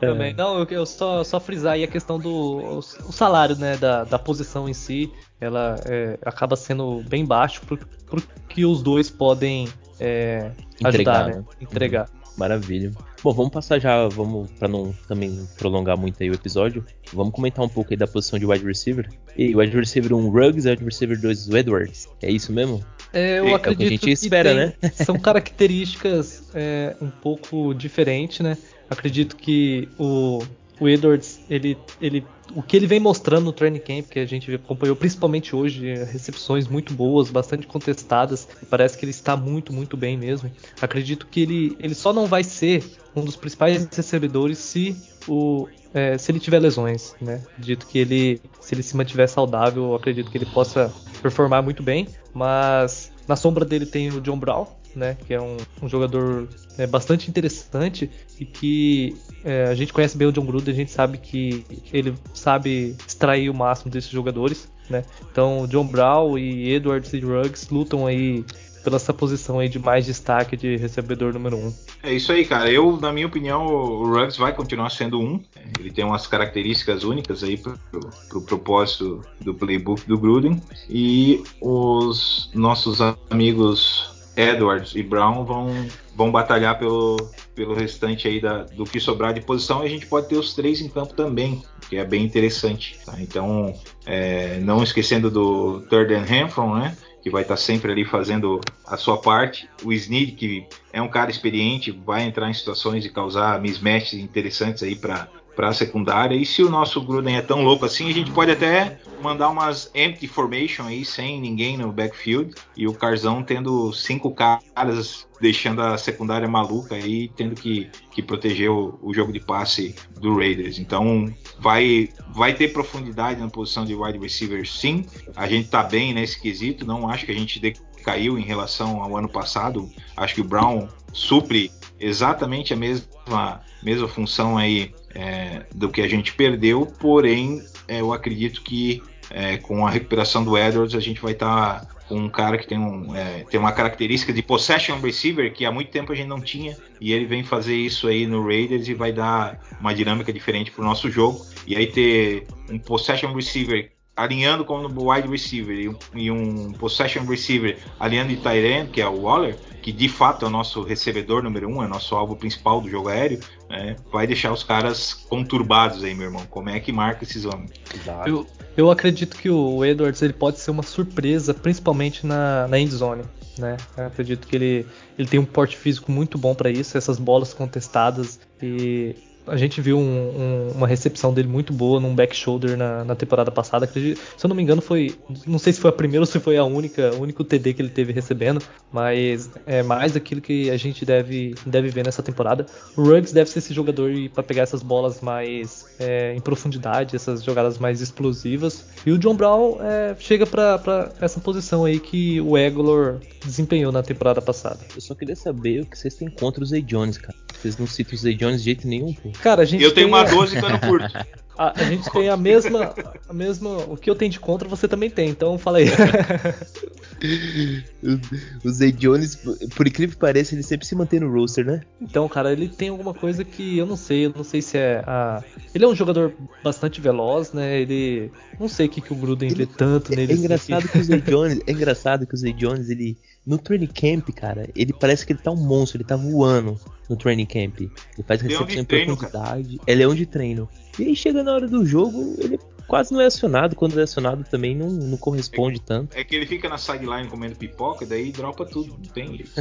Também. Não, eu, eu, só, só frisar aí a questão do o, salário, né, da, da posição em si, ela é, acaba sendo bem baixo pro, pro que os dois podem é, Entregar, ajudar, né? né? Entregar. Uhum. Maravilha. Bom, vamos passar já, vamos para não também prolongar muito aí o episódio. Vamos comentar um pouco aí da posição de wide receiver. E wide receiver 1 Ruggs, wide receiver 2 Edwards. É isso mesmo? É, eu é, acredito é o que a gente espera, tem, né? são características é, um pouco diferentes, né? Acredito que o, o Edwards, ele, ele, o que ele vem mostrando no training camp, que a gente acompanhou principalmente hoje, recepções muito boas, bastante contestadas, parece que ele está muito, muito bem mesmo. Acredito que ele, ele só não vai ser um dos principais recebedores se o é, se ele tiver lesões, né? Acredito que ele, se ele se mantiver saudável, acredito que ele possa performar muito bem. Mas na sombra dele tem o John Brown, né? Que é um, um jogador é, bastante interessante e que é, a gente conhece bem o John Gruden, a gente sabe que ele sabe extrair o máximo desses jogadores, né? Então John Brown e Edwards e Ruggs lutam aí pela essa posição aí de mais destaque de recebedor número um. É isso aí, cara. Eu, na minha opinião, o Ruggs vai continuar sendo um. Ele tem umas características únicas aí pro, pro propósito do playbook do Gruden. E os nossos amigos Edwards e Brown vão, vão batalhar pelo, pelo restante aí da, do que sobrar de posição, e a gente pode ter os três em campo também, que é bem interessante. Tá? Então, é, não esquecendo do Third and Hanfron, né? Que vai estar sempre ali fazendo a sua parte. O Snead, que é um cara experiente, vai entrar em situações de causar mismatches interessantes aí para para a secundária. E se o nosso Gruden é tão louco assim, a gente pode até mandar umas empty formation aí sem ninguém no backfield e o Carzão tendo cinco caras deixando a secundária maluca aí, tendo que, que proteger o, o, jogo de passe do Raiders. Então vai vai ter profundidade na posição de wide receiver sim. A gente tá bem nesse quesito, não acho que a gente caiu em relação ao ano passado. Acho que o Brown supre exatamente a mesma mesma função aí é, do que a gente perdeu, porém é, eu acredito que é, com a recuperação do Edwards a gente vai estar tá com um cara que tem, um, é, tem uma característica de possession receiver que há muito tempo a gente não tinha e ele vem fazer isso aí no Raiders e vai dar uma dinâmica diferente para o nosso jogo. E aí ter um possession receiver alinhando como wide receiver e um, e um possession receiver alinhando de end, que é o Waller, que de fato é o nosso recebedor número um, é o nosso alvo principal do jogo aéreo, né, vai deixar os caras conturbados aí, meu irmão. Como é que marca esses homens? Eu, eu acredito que o Edwards ele pode ser uma surpresa, principalmente na, na end zone. Né? Eu acredito que ele, ele tem um porte físico muito bom para isso, essas bolas contestadas e a gente viu um, um, uma recepção dele muito boa num back shoulder na, na temporada passada. se eu não me engano, foi. Não sei se foi a primeira ou se foi a única, o único TD que ele teve recebendo. Mas é mais daquilo que a gente deve, deve ver nessa temporada. O Ruggs deve ser esse jogador para pegar essas bolas mais é, em profundidade, essas jogadas mais explosivas. E o John Brown é, chega para essa posição aí que o Egolor desempenhou na temporada passada. Eu só queria saber o que vocês têm contra o Zay Jones, cara. Vocês não citam o Zay Jones de jeito nenhum, pô. Cara, a gente Eu tenho uma 12 que eu não curto. A, a, gente tem a mesma, a mesma. O que eu tenho de contra, você também tem, então fala aí. o, Zay Jones, por incrível que pareça, ele sempre se mantém no roster, né? Então, cara, ele tem alguma coisa que eu não sei, eu não sei se é a. Ele é um jogador bastante veloz, né? Ele. Não sei o que, que o Gruden ele, vê tanto é, nele. É engraçado que o Zay Jones. É engraçado que o Zay Jones, ele. No training camp, cara, ele parece que ele tá um monstro, ele tá voando no training camp. Ele faz recepção em profundidade. Cara. É leão de treino. E aí chega na hora do jogo, ele quase não é acionado. Quando é acionado também não, não corresponde é, tanto. É que ele fica na sideline comendo pipoca, daí dropa tudo, não tem isso.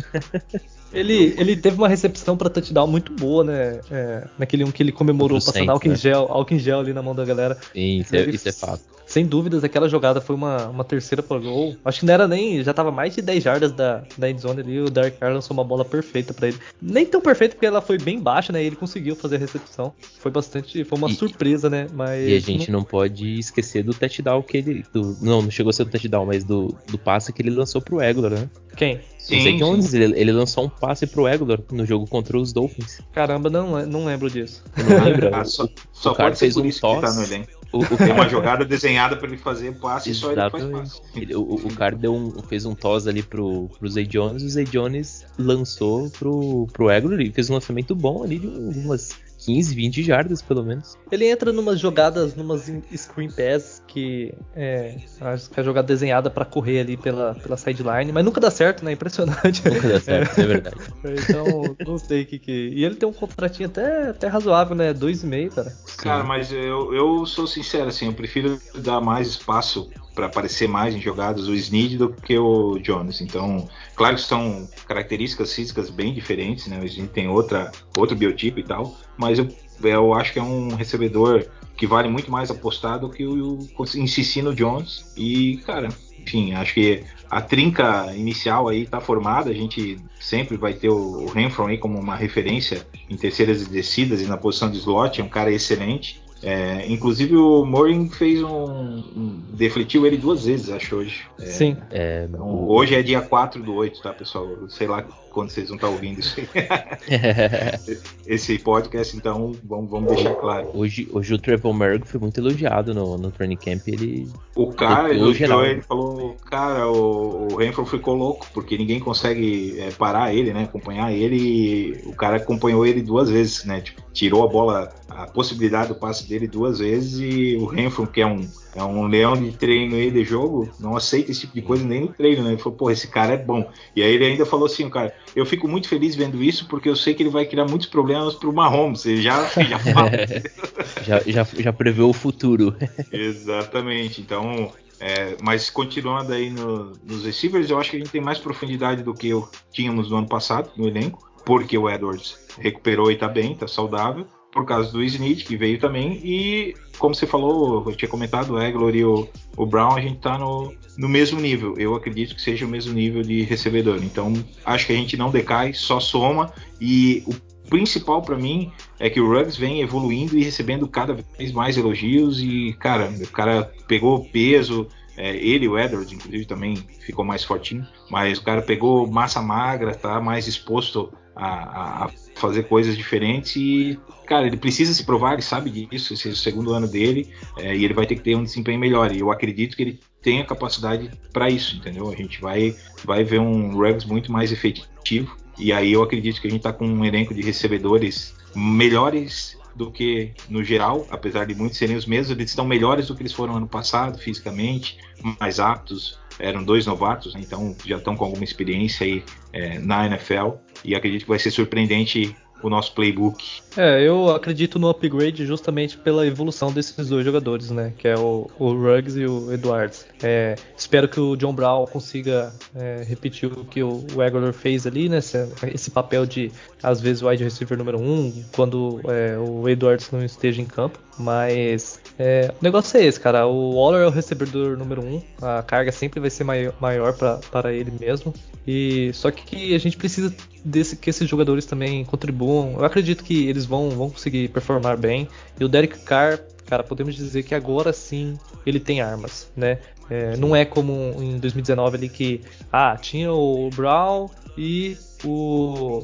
ele, ele teve uma recepção para touchdown muito boa, né? É, naquele um que ele comemorou passando álcool, né? gel, álcool em gel ali na mão da galera. Sim, isso, é, isso é fato sem dúvidas, aquela jogada foi uma, uma terceira para gol. Acho que não era nem. Já tava mais de 10 jardas da, da endzone ali. O Dark Carr lançou uma bola perfeita para ele. Nem tão perfeita porque ela foi bem baixa, né? E ele conseguiu fazer a recepção. Foi bastante. Foi uma e, surpresa, né? Mas. E a gente não, não pode esquecer do touchdown que ele. Do, não, não chegou a ser do touchdown, mas do, do passe que ele lançou pro Eglor, né? Quem? Sim, Zay Jones, ele, ele, lançou um passe pro Eglor no jogo contra os Dolphins. Caramba, não, não lembro disso. Não lembra? ah, só, o, só o cara fez um tá toss. Tá o, o Tem uma jogada desenhada para ele fazer passe e só ele faz passe. Ele, o, o cara deu um, fez um toss ali pro, pro Zay Jones e o Zay Jones lançou pro, pro Eglor e fez um lançamento bom ali de umas 15, 20 jardas, pelo menos. Ele entra numas jogadas, numas screen pass que é, acho que é a jogada desenhada para correr ali pela, pela sideline, mas nunca dá certo, né? Impressionante. Nunca dá certo, é, é verdade. então, não sei o que que. E ele tem um contratinho até, até razoável, né? 2,5, cara. Cara, mas eu, eu sou sincero, assim, eu prefiro dar mais espaço para aparecer mais em jogadas o Snead do que o Jones. Então, claro que são características físicas bem diferentes, né? O Snead tem outra, outro biotipo e tal, mas eu, eu acho que é um recebedor que vale muito mais apostar do que o, o Incicino Jones. E, cara, enfim, acho que a trinca inicial aí tá formada, a gente sempre vai ter o Renfro aí como uma referência em terceiras descidas e na posição de slot, é um cara excelente. É, inclusive o Morin fez um, um, defletiu ele duas vezes, acho hoje. É, Sim. É, então, hoje é dia 4 do 8, tá, pessoal? Sei lá quando vocês vão estar ouvindo isso. Esse podcast, então vamos, vamos deixar claro. Hoje, hoje o Trevor Merg foi muito elogiado no, no training camp. Ele. O cara elogiou, ele falou, cara, o, o Renfro ficou louco, porque ninguém consegue é, parar ele, né? Acompanhar ele. o cara acompanhou ele duas vezes, né? Tipo, tirou a bola, a possibilidade do passe dele duas vezes e o Renfro, que é um, é um leão de treino aí de jogo, não aceita esse tipo de coisa nem no treino, né? Ele falou, pô, esse cara é bom. E aí ele ainda falou assim, cara, eu fico muito feliz vendo isso porque eu sei que ele vai criar muitos problemas pro Mahomes. Ele já, já fala. já, já, já prevê o futuro. Exatamente. Então, é, mas continuando aí no, nos receivers, eu acho que a gente tem mais profundidade do que tínhamos no ano passado no elenco, porque o Edwards recuperou e tá bem, tá saudável, por causa do Snead, que veio também, e como você falou, eu tinha comentado, o Eglor e o, o Brown, a gente tá no, no mesmo nível. Eu acredito que seja o mesmo nível de recebedor. Então, acho que a gente não decai, só soma, e o principal para mim é que o Ruggs vem evoluindo e recebendo cada vez mais elogios e, cara, o cara pegou peso, é, ele, o Edwards, inclusive, também ficou mais fortinho, mas o cara pegou massa magra, tá mais exposto a, a fazer coisas diferentes e, cara, ele precisa se provar, ele sabe disso, esse é o segundo ano dele é, e ele vai ter que ter um desempenho melhor. E eu acredito que ele tem a capacidade para isso, entendeu? A gente vai, vai ver um Ruggs muito mais efetivo e aí eu acredito que a gente está com um elenco de recebedores melhores do que no geral, apesar de muitos serem os mesmos, eles estão melhores do que eles foram ano passado, fisicamente, mais aptos. Eram dois novatos, né, então já estão com alguma experiência aí é, na NFL. E acredito que vai ser surpreendente o nosso playbook. É, eu acredito no upgrade justamente pela evolução desses dois jogadores, né? Que é o, o Ruggs e o Edwards. É, espero que o John Brown consiga é, repetir o que o, o fez ali, né? Esse, esse, papel de, às vezes, wide receiver número um, quando é, o Edwards não esteja em campo. Mas é, o negócio é esse, cara. O Waller é o recebedor número um. A carga sempre vai ser maior, para ele mesmo. E só que a gente precisa desse, que esses jogadores também contribuam. Eu acredito que eles vão, vão conseguir performar bem. E o Derek Carr, cara, podemos dizer que agora sim ele tem armas, né? É, não é como em 2019 ali que ah tinha o Brown e o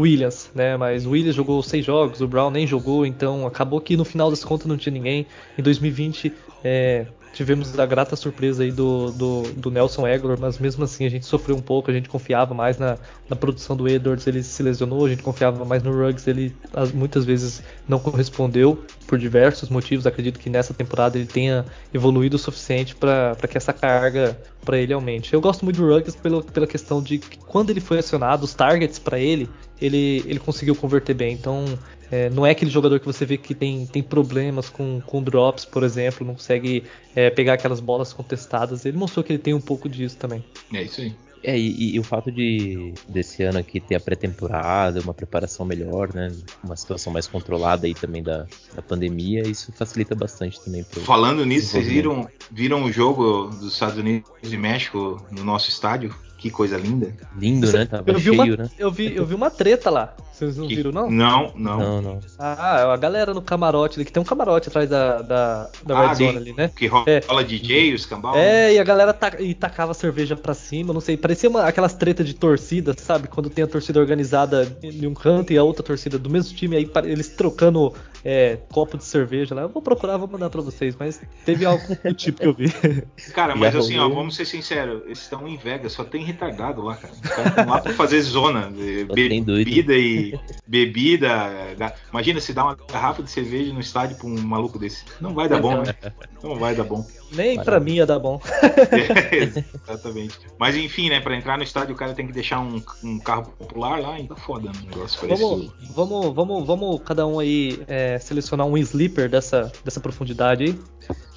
Williams, né? Mas o Williams jogou seis jogos, o Brown nem jogou, então acabou que no final das contas não tinha ninguém. Em 2020 é, tivemos a grata surpresa aí do, do, do, Nelson Aguilar, mas mesmo assim a gente sofreu um pouco, a gente confiava mais na, na produção do Edwards, ele se lesionou, a gente confiava mais no Ruggs, ele as, muitas vezes não correspondeu por diversos motivos, acredito que nessa temporada ele tenha evoluído o suficiente para que essa carga para ele aumente. Eu gosto muito do Ruggs pelo, pela questão de que quando ele foi acionado, os targets para ele, ele, ele conseguiu converter bem, então é, não é aquele jogador que você vê que tem, tem problemas com, com drops, por exemplo, não consegue é, pegar aquelas bolas contestadas. Ele mostrou que ele tem um pouco disso também. É isso aí. É, e, e, o fato de desse ano aqui ter a pré-temporada, uma preparação melhor, né? Uma situação mais controlada aí também da, da pandemia, isso facilita bastante também. Pro Falando nisso, vocês viram, viram o jogo dos Estados Unidos e México no nosso estádio? Que coisa linda. Lindo, né? Tava eu cheio, uma, né? Eu vi, eu vi uma treta lá. Vocês não Que- viram, não? Não, não. Não, não. Ah, a galera no camarote ali, que tem um camarote atrás da, da, da Ah, Red Zone de- ali, né? Que rola É. DJ, os cambal. É, e a galera ta e tacava cerveja pra cima, não sei, parecia uma, aquelas tretas de torcida, sabe? Quando tem a torcida organizada em um canto e a outra torcida do mesmo time, aí eles trocando é, copo de cerveja lá. Eu vou procurar, vou mandar pra vocês, mas teve algo do tipo que eu vi. Cara, mas assim, ó, vamos ser sinceros, eles estão em Vegas, só tem retardado lá, cara. Os caras estão lá pra fazer zona. Só tem doido. Bebida e. Bebida. ga- Imagina se dá uma garrafa de cerveja no estádio pra um maluco desse. Não vai dar bom, né? Não vai dar bom. Nem pra mim ia dar bom. Exatamente. Mas enfim, né? Pra entrar no estádio o cara tem que deixar um, um carro popular lá, então foda, né? O negócio. Vamos, vamos, vamos, vamos cada um aí é, selecionar um sleeper dessa, dessa profundidade aí.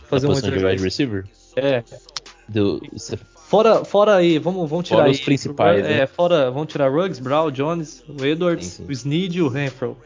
Fazer um de wide receiver? É, Do, Fora, fora aí, vamos, vamos tirar Fora aí. os principais, é, né? fora, vamos tirar Ruggs, Brown, Jones, o Edwards, Sim, sim. o Snead e o Renfro.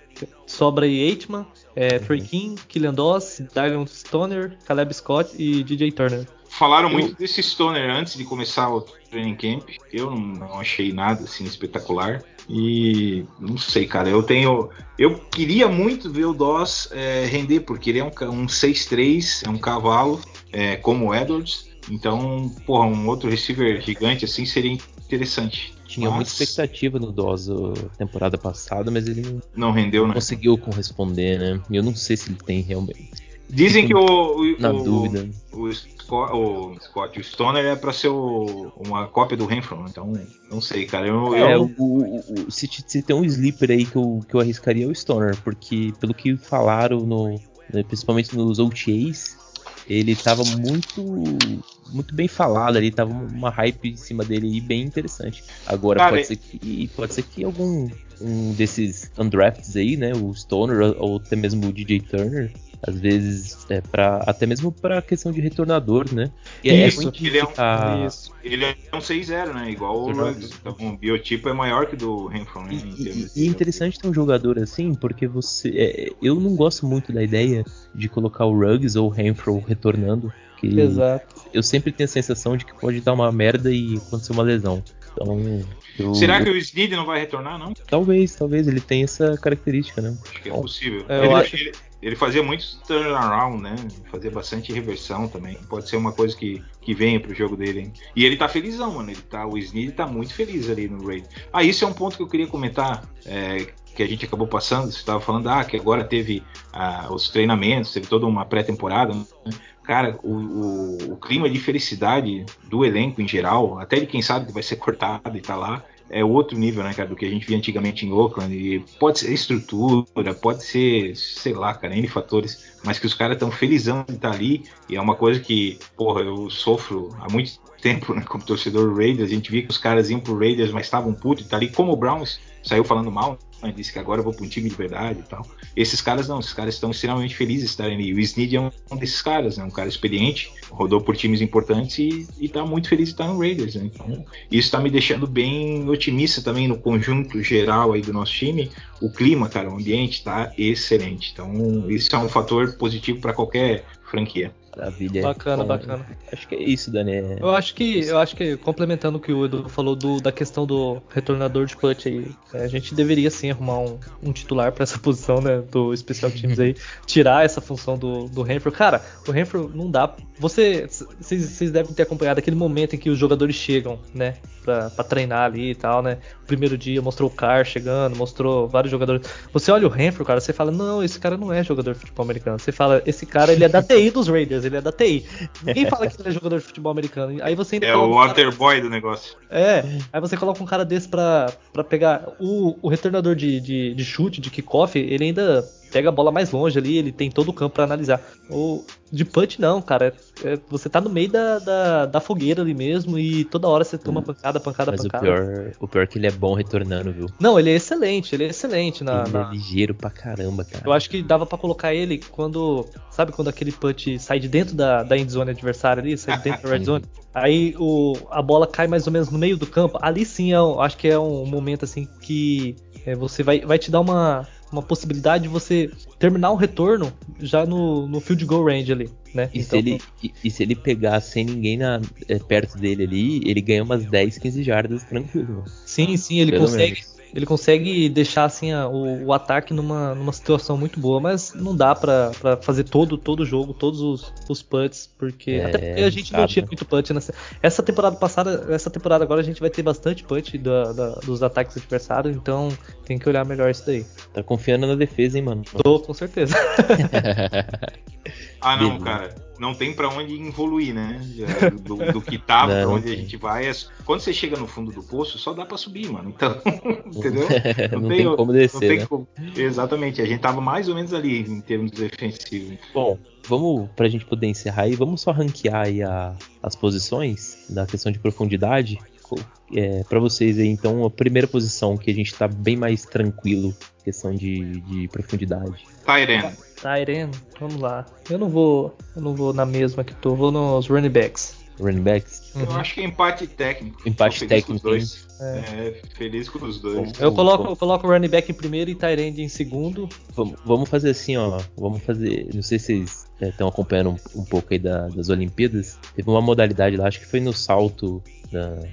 Sobra aí Eitman, é, Trey Uhum. King, Killian Doss, Dylan Stoner, Caleb Scott e DJ Turner. Falaram Eu- muito desse Stoner antes de começar o training camp. Eu não, não achei nada assim espetacular. E não sei, cara. Eu tenho. Eu queria muito ver o Doss é, render, porque ele é um, um 6'3, é um cavalo, é, como o Edwards. Então, porra, um outro receiver gigante assim seria interessante. tinha muita Mas expectativa no uh, temporada passada, mas ele não Não rendeu, né? conseguiu corresponder, né? E eu não sei se ele tem realmente. Dizem que o, o, Na o- dúvida. o, Scott, o Scott, o Stoner é pra ser o- uma cópia do Renfro, então não sei, cara. Eu, É, eu- o, o- se, se tem um sleeper aí que eu, que eu arriscaria é o Stoner, porque pelo que falaram no, né, principalmente nos OTAs, ele tava muito muito bem falado ali, tava uma hype em cima dele e bem interessante. Agora Cara, pode ser que pode ser que algum um desses undrafts aí, né, o Stoner ou até mesmo o DJ Turner, às vezes é para até mesmo para questão de retornador, né? E é isso, é ele, é um, isso. ele é um 6-0, né? Igual o Ruggs. Então o biotipo é maior que o do Renfro, né? E, e, é interessante ter um jogador assim, porque você. É, eu não gosto muito da ideia de colocar o Ruggs ou o Renfro retornando. Que Exato. Eu sempre tenho a sensação de que pode dar uma merda e acontecer uma lesão. Então, eu... Será que o Snead não vai retornar, não? Talvez, talvez. Ele tem essa característica, né? Acho que é possível. É, eu ele, acho... ele, ele fazia muito turnaround, né? Fazia bastante reversão também. Pode ser uma coisa que, que venha pro jogo dele, hein? E ele tá felizão, mano. Ele tá, o Snead tá muito feliz ali no Raid. Ah, isso é um ponto que eu queria comentar. É, que a gente acabou passando, você estava falando, ah, que agora teve ah, os treinamentos, teve toda uma pré-temporada. Né? Cara, o, o, o, clima de felicidade do elenco em geral, até de quem sabe que vai ser cortado e tá lá, é outro nível, né, cara, do que a gente via antigamente em Oakland. E pode ser estrutura, pode ser, sei lá, cara, N fatores, mas que os caras estão felizão de estar tá ali. E é uma coisa que, porra, eu sofro há muito tempo, né, como torcedor do Raiders. A gente via que os caras iam pro Raiders, mas estavam putos e tá ali, como o Browns saiu falando mal, disse que agora eu vou para um time de verdade e tal. Esses caras não, esses caras estão extremamente felizes de estarem ali. O Snead é um, desses caras, né? Um cara experiente, rodou por times importantes e, está muito feliz de estar no Raiders. Né? Então, isso está me deixando bem otimista também no conjunto geral aí do nosso time. O clima, cara, o ambiente está excelente. Então, isso é um fator positivo para qualquer franquia. Maravilha. Bacana, Bom, bacana. Acho que é isso, Dani. Eu acho que, eu acho que complementando o que o Edu falou do, da questão do retornador de punch aí, é, a gente deveria sim arrumar um, um titular para essa posição, né, do Special Teams aí, tirar essa função do, do Renfro. Cara, o Renfro não dá. Você, vocês devem ter acompanhado aquele momento em que os jogadores chegam, né, pra, pra treinar ali e tal, né. Primeiro dia mostrou o Car chegando, mostrou vários jogadores. Você olha o Renfro, cara, você fala, não, esse cara não é jogador de futebol americano. Você fala, esse cara ele é da TI dos Raiders ele é da TI. Ninguém fala que ele é jogador de futebol americano. Aí você É o waterboy do negócio. É, aí você coloca um cara desse pra, pra pegar. O, o retornador de, de, de chute, de kickoff, ele ainda pega a bola mais longe ali, ele tem todo o campo para analisar. O de punch não, cara. É, você tá no meio da, da, da, fogueira ali mesmo e toda hora você toma pancada, pancada, Mas pancada. O pior, o pior é que ele é bom retornando, viu? Não, ele é excelente, ele é excelente na. Ele na... é ligeiro pra caramba, cara. Eu acho que dava para colocar ele quando. Sabe quando aquele punch sai de dentro da, da endzone adversária ali, sai de dentro da red zone? Aí o, a bola cai mais ou menos no meio do campo. Ali sim, é, acho que é um momento assim que é, você vai, vai te dar uma, uma possibilidade de você terminar o retorno já no, no field goal range ali, né? E, então, se ele, e, e, se ele pegar sem ninguém na, é, perto dele ali, ele ganha umas 10, 15 jardas tranquilo. Sim, sim, ele Pelo consegue. Menos ele consegue deixar assim a, o, o, ataque numa, numa situação muito boa, mas não dá para fazer todo todo jogo, todos os, os putts, porque é, até porque a gente não tinha muito putt nessa essa temporada passada, essa temporada agora a gente vai ter bastante putt da, da, dos ataques adversários, então tem que olhar melhor isso daí. Tá confiando na defesa, hein, mano? Tô, com certeza. ah, não, cara não tem para onde evoluir, né? Do, do que tá, pra onde a gente vai. É quando você chega no fundo do poço, só dá para subir, mano. Então, entendeu? Não, não tem, tem, como descer. Tem né? como... Exatamente, a gente tava mais ou menos ali em termos defensivos. Bom, vamos, pra gente poder encerrar aí, vamos só ranquear aí a, as posições da questão de profundidade. É, para vocês aí, então, a primeira posição que a gente tá bem mais tranquilo, questão de, de profundidade. Tyren. Tyren, vamos lá. Eu não vou, eu não vou na mesma que tu, vou nos running backs. Running backs? Uhum. Eu acho que é empate técnico. Empate técnico. dois. É. é. feliz com os dois. Eu coloco, eu coloco o running back em primeiro e Tyrande em segundo. Vamos, vamos fazer assim, ó. Vamos fazer. Não sei se vocês estão é, acompanhando um, um, pouco aí da, das Olimpíadas. Teve uma modalidade lá, acho que foi no salto.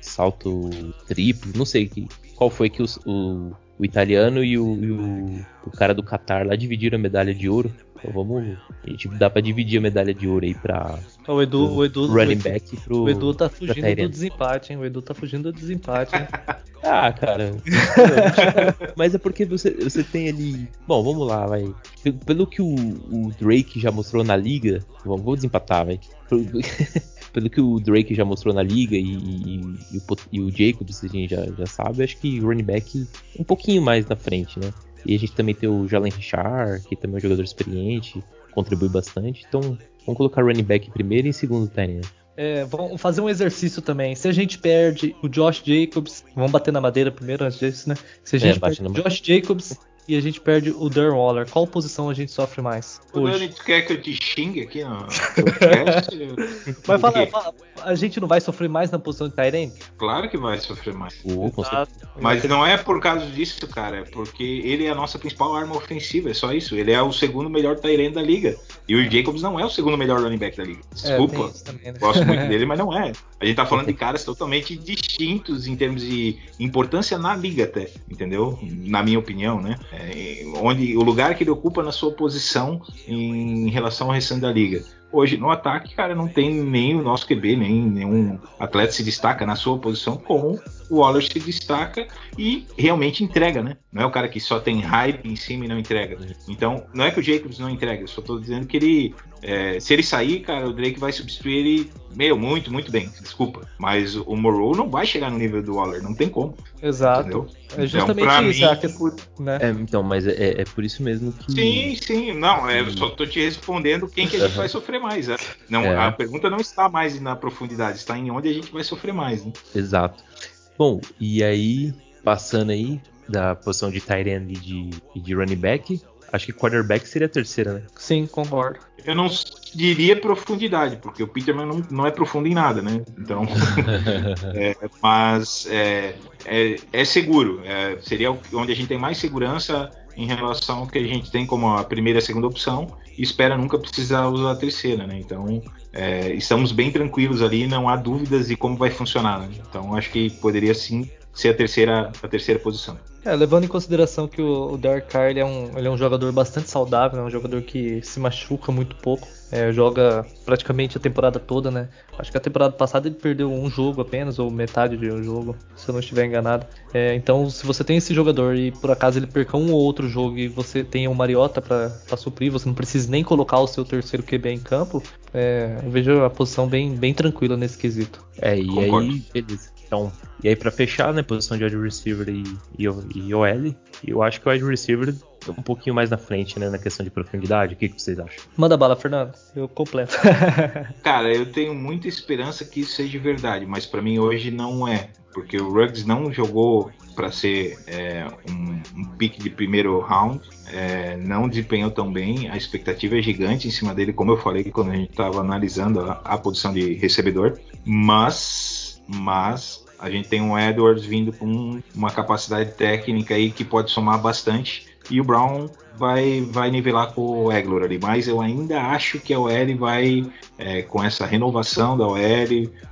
salto triplo, não sei que, qual foi que os, o, o italiano e o, e o, o cara do Qatar lá dividiram a medalha de ouro. Então vamos. A gente dá pra dividir a medalha de ouro aí pra. O Edu, o Edu, running back pro. O Edu tá fugindo do desempate, hein? O Edu tá fugindo do desempate, hein? ah, cara. Mas é porque você, você tem ali. Bom, vamos lá, vai. Pelo que o, o Drake já mostrou na liga. Vou desempatar, vai. pelo que o Drake já mostrou na liga e, e, e, o, e o Jacobs, a gente já, já sabe, acho que o running back um pouquinho mais na frente, né? E a gente também tem o Jalen Richard, que também é um jogador experiente. contribui bastante. Então, vamos colocar running back primeiro e em segundo Tyrene. É, vamos fazer um exercício também. Se a gente perde o Josh Jacobs, vamos bater na madeira primeiro antes disso, né? Se a gente é, perde o Josh Jacobs e a gente perde o Darren Waller, qual posição a gente sofre mais? O Dani, tu quer que eu te xingue aqui no Mas fala, fala, a gente não vai sofrer mais na posição de Tyrene? Claro que vai sofrer mais. Mas não é por causa disso, cara, é porque ele é a nossa principal arma ofensiva, é só isso. Ele é o segundo melhor Tyrene da liga. E o Jacobs não é o segundo melhor running back da liga. É, Desculpa, é, também, né? gosto muito dele, mas não é. A gente tá falando de caras totalmente distintos em termos de importância na liga até, entendeu? Na minha opinião, né? É, onde o lugar que ele ocupa na sua posição em relação ao restante da liga. Hoje, no ataque, cara, não tem nem o nosso QB, nem nenhum atleta se destaca na sua posição como o Waller se destaca e realmente entrega, né? Não é o cara que só tem hype em cima e não entrega. Então, não é que o Jacobs não entrega, eu só tô dizendo que ele, é, se ele sair, cara, o Drake vai substituir ele, meu, muito, muito bem, desculpa. Mas o Morrow não vai chegar no nível do Waller, não tem como. Exato. Entendeu? É justamente então, isso, mim, questão, né? é, então, mas é, é, por isso mesmo que. Sim, sim, não, é, só tô te respondendo quem que a gente vai sofrer mais. Né? Não, é. A pergunta não está mais na profundidade, está em onde a gente vai sofrer mais. Né? Exato. Bom, e aí, passando aí da posição de tight end e de, e de running back, acho que quarterback seria a terceira, né? Sim, concordo. Eu não diria profundidade, porque o Peterman não, não é profundo em nada, né? Então, é, mas é, é, é seguro. É, seria onde a gente tem mais segurança em relação ao que a gente tem como a primeira e a segunda opção e espera nunca precisar usar a terceira, né? Então é, estamos bem tranquilos ali, não há dúvidas de como vai funcionar. Né? Então acho que poderia sim ser a terceira, a terceira posição. É, levando em consideração que o, o Derek Carr ele é, um, ele é um jogador bastante saudável, é um jogador que se machuca muito pouco, é, joga praticamente a temporada toda, né? Acho que a temporada passada ele perdeu um jogo apenas, ou metade de um jogo, se eu não estiver enganado. É, então, se você tem esse jogador e por acaso ele perca um ou outro jogo e você tem o Mariota para suprir, você não precisa nem colocar o seu terceiro QB em campo, é, eu vejo a posição bem, bem tranquila nesse quesito. É, e Concordo. aí, beleza. Então, e aí para fechar, né, posição de wide receiver e, e, e OL, eu acho que o wide receiver um pouquinho mais na frente, né, na questão de profundidade. O que, que vocês acham? Manda bala, Fernando. Eu completo. Cara, eu tenho muita esperança que isso seja verdade, mas para mim hoje não é, porque o Ruggs não jogou para ser é, um, um pique de primeiro round, é, não desempenhou tão bem, a expectativa é gigante em cima dele, como eu falei quando a gente estava analisando a, a posição de recebedor, mas mas a gente tem um Edwards vindo com uma capacidade técnica aí que pode somar bastante. E o Brown vai, vai nivelar com o Eglor ali, mas eu ainda acho que a OL vai, é, com essa renovação da OL,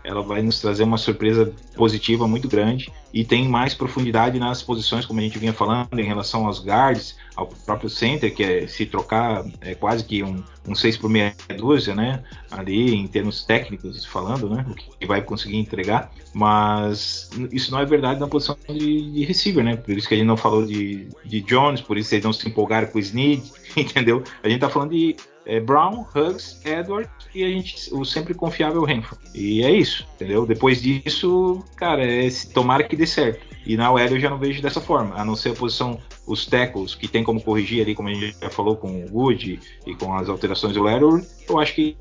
ela vai nos trazer uma surpresa positiva muito grande e tem mais profundidade nas posições, como a gente vinha falando, em relação aos guards, ao próprio center, que é se trocar é quase que um, um 6 por meia dúzia, né? Ali em termos técnicos falando, né? O que vai conseguir entregar. Mas isso não é verdade na posição de, de receiver, né? Por isso que a gente não falou de, de Jones, por isso eles não se empolgaram com o Snead, entendeu? A gente tá falando de é, Brown, Huggs, Edward e a gente, o sempre confiável Renfro. E é isso, entendeu? Depois disso, cara, é tomara que dê certo. E na OL eu já não vejo dessa forma, a não ser a posição, os tackles, que tem como corrigir ali, como a gente já falou com o Wood e com as alterações do Leroy, eu acho que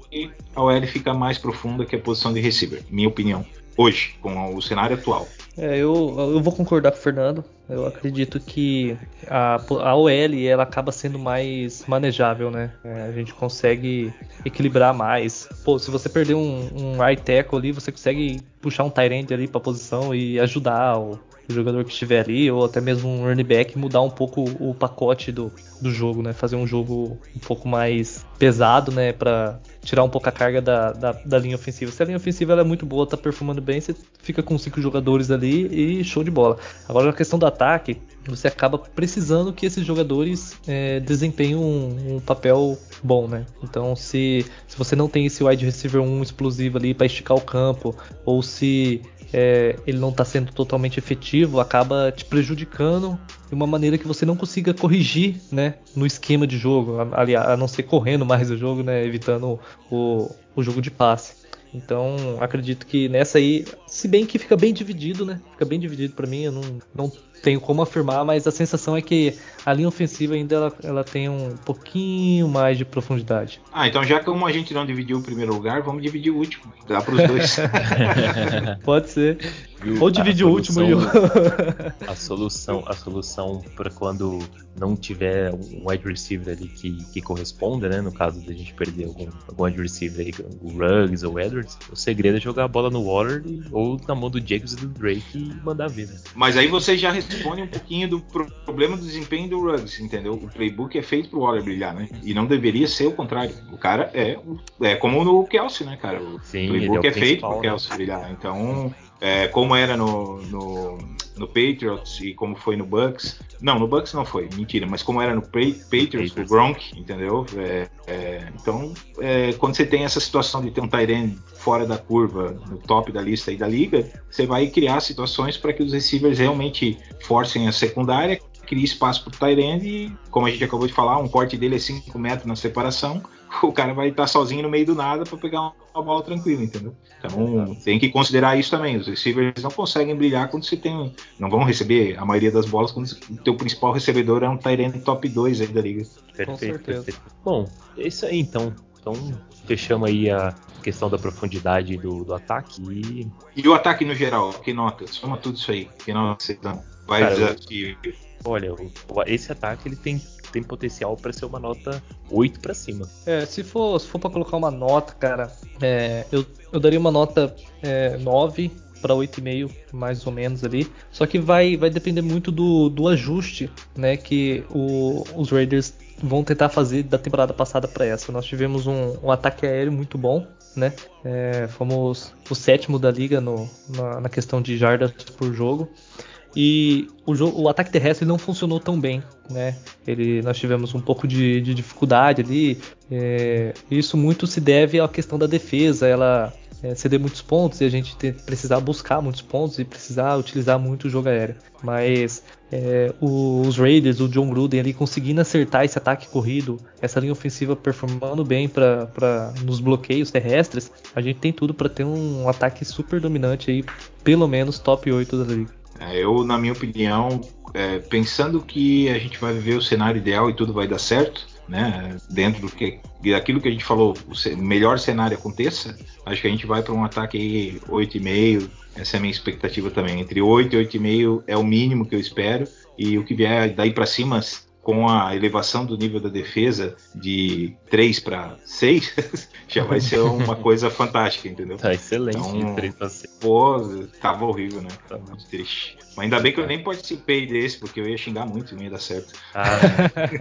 a OL fica mais profunda que a posição de receiver, minha opinião, hoje, com o cenário atual. É, eu, eu vou concordar com o Fernando. Eu acredito que a, a OL ela acaba sendo mais manejável, né? É, a gente consegue equilibrar mais. Pô, se você perder um, um right tackle ali, você consegue puxar um tight ali para posição e ajudar o, o jogador que estiver ali, ou até mesmo um running back, mudar um pouco o pacote do, do jogo, né? Fazer um jogo um pouco mais pesado, né? Para tirar um pouco a carga da, da, da, linha ofensiva. Se a linha ofensiva é muito boa, tá performando bem, você fica com cinco jogadores ali e show de bola. Agora na questão do ataque, você acaba precisando que esses jogadores é, desempenhem um, um, papel bom, né? Então se, se você não tem esse wide receiver 1 explosivo ali para esticar o campo, ou se é, ele não está sendo totalmente efetivo, acaba te prejudicando de uma maneira que você não consiga corrigir, né, no esquema de jogo, a, a não ser correndo mais o jogo, né, evitando o, o jogo de passe. Então, acredito que nessa aí, se bem que fica bem dividido, né? Fica bem dividido para mim, eu não, não tenho como afirmar, mas a sensação é que a linha ofensiva ainda ela, ela tem um pouquinho mais de profundidade. Ah, então já como a gente não dividiu o primeiro lugar, vamos dividir o último. Dá para os dois. Pode ser. Ou dividir o último e o... a solução, a solução para quando não tiver um wide receiver ali que, que corresponda, né? No caso da gente perder algum, algum wide receiver aí, o Ruggs ou o Edwards, o segredo é jogar a bola no Waller ou na mão do Jacobs e do Drake e mandar ver. Né? Mas aí você já responde um pouquinho do problema do desempenho do Ruggs, entendeu? O playbook é feito pro Waller brilhar, né? E não deveria ser o contrário. O cara é, é como no Kelsey, né, cara? O Sim, playbook é, é feito pro né? Kelsey brilhar. Então é, como era no, no, no, Patriots e como foi no Bucks. Não, no Bucks não foi, mentira, mas como era no Patriots, o Gronk, entendeu? É, é, então, é, quando você tem essa situação de ter um Tyrene fora da curva, no top da lista aí da liga, você vai criar situações para que os receivers realmente forcem a secundária, crie espaço para o Tyrene e, como a gente acabou de falar, um corte dele é 5 metros na separação, o cara vai estar sozinho no meio do nada para pegar uma bola tranquila, entendeu? Então tem que considerar isso também. Os receivers não conseguem brilhar quando você tem. Não vão receber a maioria das bolas quando o teu principal recebedor é um Tyrant top 2 aí da liga. Perfeito, perfeito. Bom, é isso aí então. Então fechamos aí a questão da profundidade do, do ataque e. E o ataque no geral, que nota? Soma tudo isso aí. Que nota você dá? Vai Cara, desafio. Olha, esse ataque ele tem tem potencial para ser uma nota 8 para cima. É, se for, se for para colocar uma nota, cara, é, eu, eu daria uma nota é, 9 para 8,5 mais ou menos ali. Só que vai, vai depender muito do, do ajuste, né, que o, os Raiders vão tentar fazer da temporada passada para essa. Nós tivemos um, um, ataque aéreo muito bom, né? É, fomos o sétimo da liga no, na, na, questão de jardas por jogo. E o, jogo, o ataque terrestre não funcionou tão bem, né? Ele, nós tivemos um pouco de, de dificuldade ali. É, isso muito se deve à questão da defesa, ela é, ceder muitos pontos e a gente ter, precisar buscar muitos pontos e precisar utilizar muito o jogo aéreo. Mas é, os Raiders, o John Gruden ali conseguindo acertar esse ataque corrido, essa linha ofensiva performando bem para nos bloqueios terrestres, a gente tem tudo para ter um ataque super dominante aí, pelo menos top 8 da liga. É, eu, na minha opinião, é, pensando que a gente vai viver o cenário ideal e tudo vai dar certo, né? Dentro do que daquilo que a gente falou, o melhor cenário aconteça, acho que a gente vai para um ataque aí 8,5. Essa é a minha expectativa também. Entre 8 e 8,5 é o mínimo que eu espero. E o que vier daí para cima, com a elevação do nível da defesa de 3 para 6, já vai ser uma coisa fantástica, entendeu? Tá excelente, então, 3 para 6. Pô, tava horrível, né? Tá muito triste. Mas ainda bem que eu nem participei desse, porque eu ia xingar muito e não ia dar certo. Ah,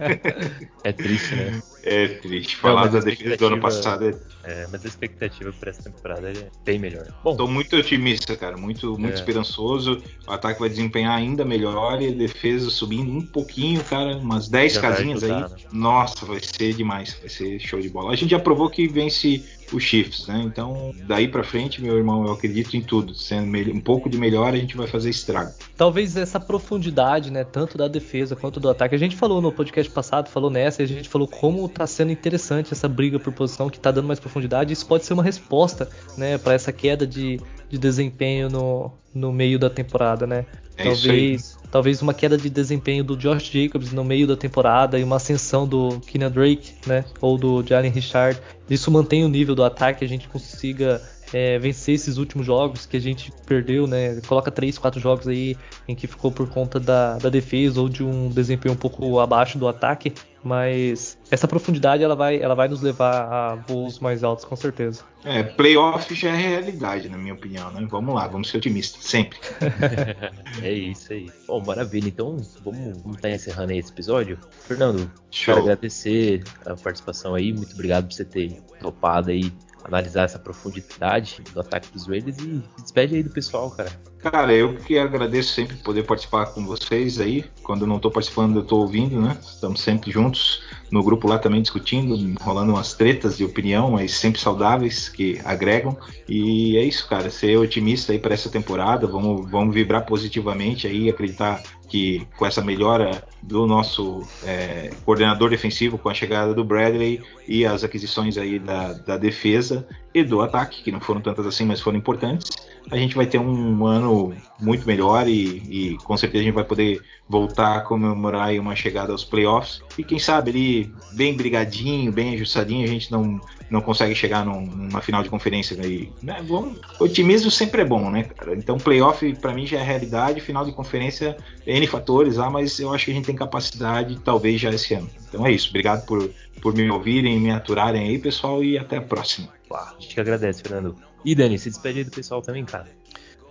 é triste, né? É triste. Falar não, da defesa do ano passado é... é. mas a expectativa para essa temporada é bem melhor. Bom, tô muito otimista, cara. Muito, muito é. esperançoso. O ataque vai desempenhar ainda melhor e a defesa subindo um pouquinho, cara. Umas 10 casinhas ajudar, aí. Né? Nossa, vai ser demais. Vai ser show de bola. A gente já provou que vence os Chiefs, né? Então, daí para frente, meu irmão, eu acredito em tudo. Sendo um pouco de melhor, a gente vai fazer estrago. Talvez essa profundidade, né, tanto da defesa quanto do ataque. A gente falou no podcast passado, falou nessa, e a gente falou como tá sendo interessante essa briga por posição que tá dando mais profundidade. Isso pode ser uma resposta, né, para essa queda de, de desempenho no, no meio da temporada, né? É talvez talvez uma queda de desempenho do Josh Jacobs no meio da temporada e uma ascensão do Keenan Drake, né, ou do Jalen Richard. Isso mantém o nível do ataque, a gente consiga é, vencer esses últimos jogos que a gente perdeu, né? Coloca 3, 4 jogos aí em que ficou por conta da, da defesa ou de um desempenho um pouco abaixo do ataque. Mas essa profundidade ela vai, ela vai nos levar a voos mais altos, com certeza. É, playoff já é realidade, na minha opinião, né? Vamos lá, vamos ser otimistas, sempre. é isso aí. Bom, maravilha. Então, vamos, vamos estar encerrando aí esse episódio. Fernando, Show. quero agradecer a participação aí. Muito obrigado por você ter topado aí analisar essa profundidade do ataque dos Raiders e despede aí do pessoal, cara. Cara, eu que agradeço sempre poder participar com vocês aí. Quando eu não estou participando, eu estou ouvindo, né? Estamos sempre juntos no grupo lá também discutindo, rolando umas tretas de opinião, mas sempre saudáveis, que agregam. E é isso, cara. Ser otimista aí para essa temporada, vamos, vamos vibrar positivamente aí, acreditar que com essa melhora do nosso é, coordenador defensivo, com a chegada do Bradley e as aquisições aí da, da defesa e do ataque, que não foram tantas assim, mas foram importantes, a gente vai ter um ano muito melhor e, e, com certeza a gente vai poder voltar a comemorar uma chegada aos playoffs. E quem sabe ali, bem brigadinho, bem ajustadinho, a gente não, não consegue chegar num, numa final de conferência. Né? Bom, otimismo sempre é bom, né, cara? Então, playoff para mim já é realidade, final de conferência, N fatores lá, mas eu acho que a gente tem capacidade, talvez já esse ano. Então é isso. Obrigado por, por me ouvirem, me aturarem aí, pessoal, e até a próxima. a gente que agradece, Fernando. E Dani, se despede aí do pessoal também, cara.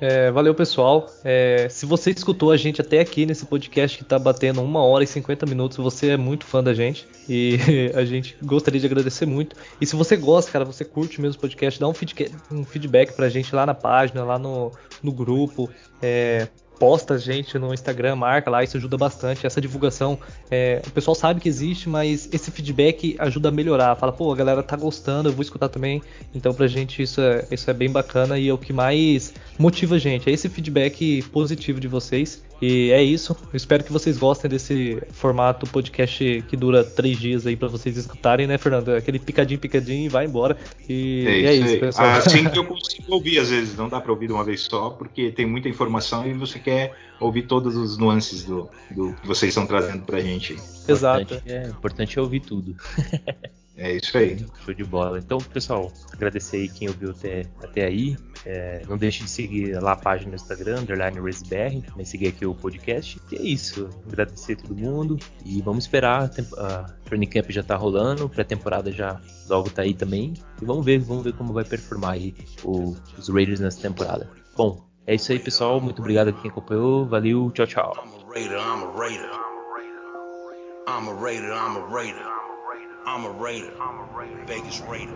É, valeu, pessoal. É, se você escutou a gente até aqui nesse podcast que está batendo uma hora e 50 minutos, você é muito fã da gente e a gente gostaria de agradecer muito. E se você gosta, cara, você curte mesmo o podcast, dá um feedback, um feedback pra gente lá na página, lá no, no grupo. É, posta a gente no Instagram, marca lá, isso ajuda bastante. Essa divulgação, é, o pessoal sabe que existe, mas esse feedback ajuda a melhorar. Fala, pô, a galera tá gostando, eu vou escutar também. Então, pra gente, isso é, isso é bem bacana e é o que mais motiva a gente. É esse feedback positivo de vocês. E é isso. Eu espero que vocês gostem desse formato podcast que dura três dias aí para vocês escutarem, né, Fernando? Aquele picadinho, picadinho e vai embora. E é, é isso, pessoal. Assim que eu consigo ouvir, às vezes, não dá para ouvir de uma vez só, porque tem muita informação e você quer ouvir todas as nuances do, do que vocês estão trazendo pra gente. Exato. Importante é, importante é ouvir tudo. É isso aí. Show de bola. Então, pessoal, agradecer aí quem ouviu até, até aí. É, não deixe de seguir lá a página no Instagram, underline RaceBR, né, seguir aqui o podcast. E é isso. Agradecer a todo mundo. E vamos esperar. A training camp já tá rolando, pré-temporada já logo tá aí também. E vamos ver, vamos ver como vai performar aí o, os Raiders nessa temporada. Bom, é isso aí, pessoal. Muito obrigado a quem acompanhou. Valeu, tchau, tchau. I'm a Raider, I'm a Raider. I'm a Raider, I'm a Raider. Vegas Raider.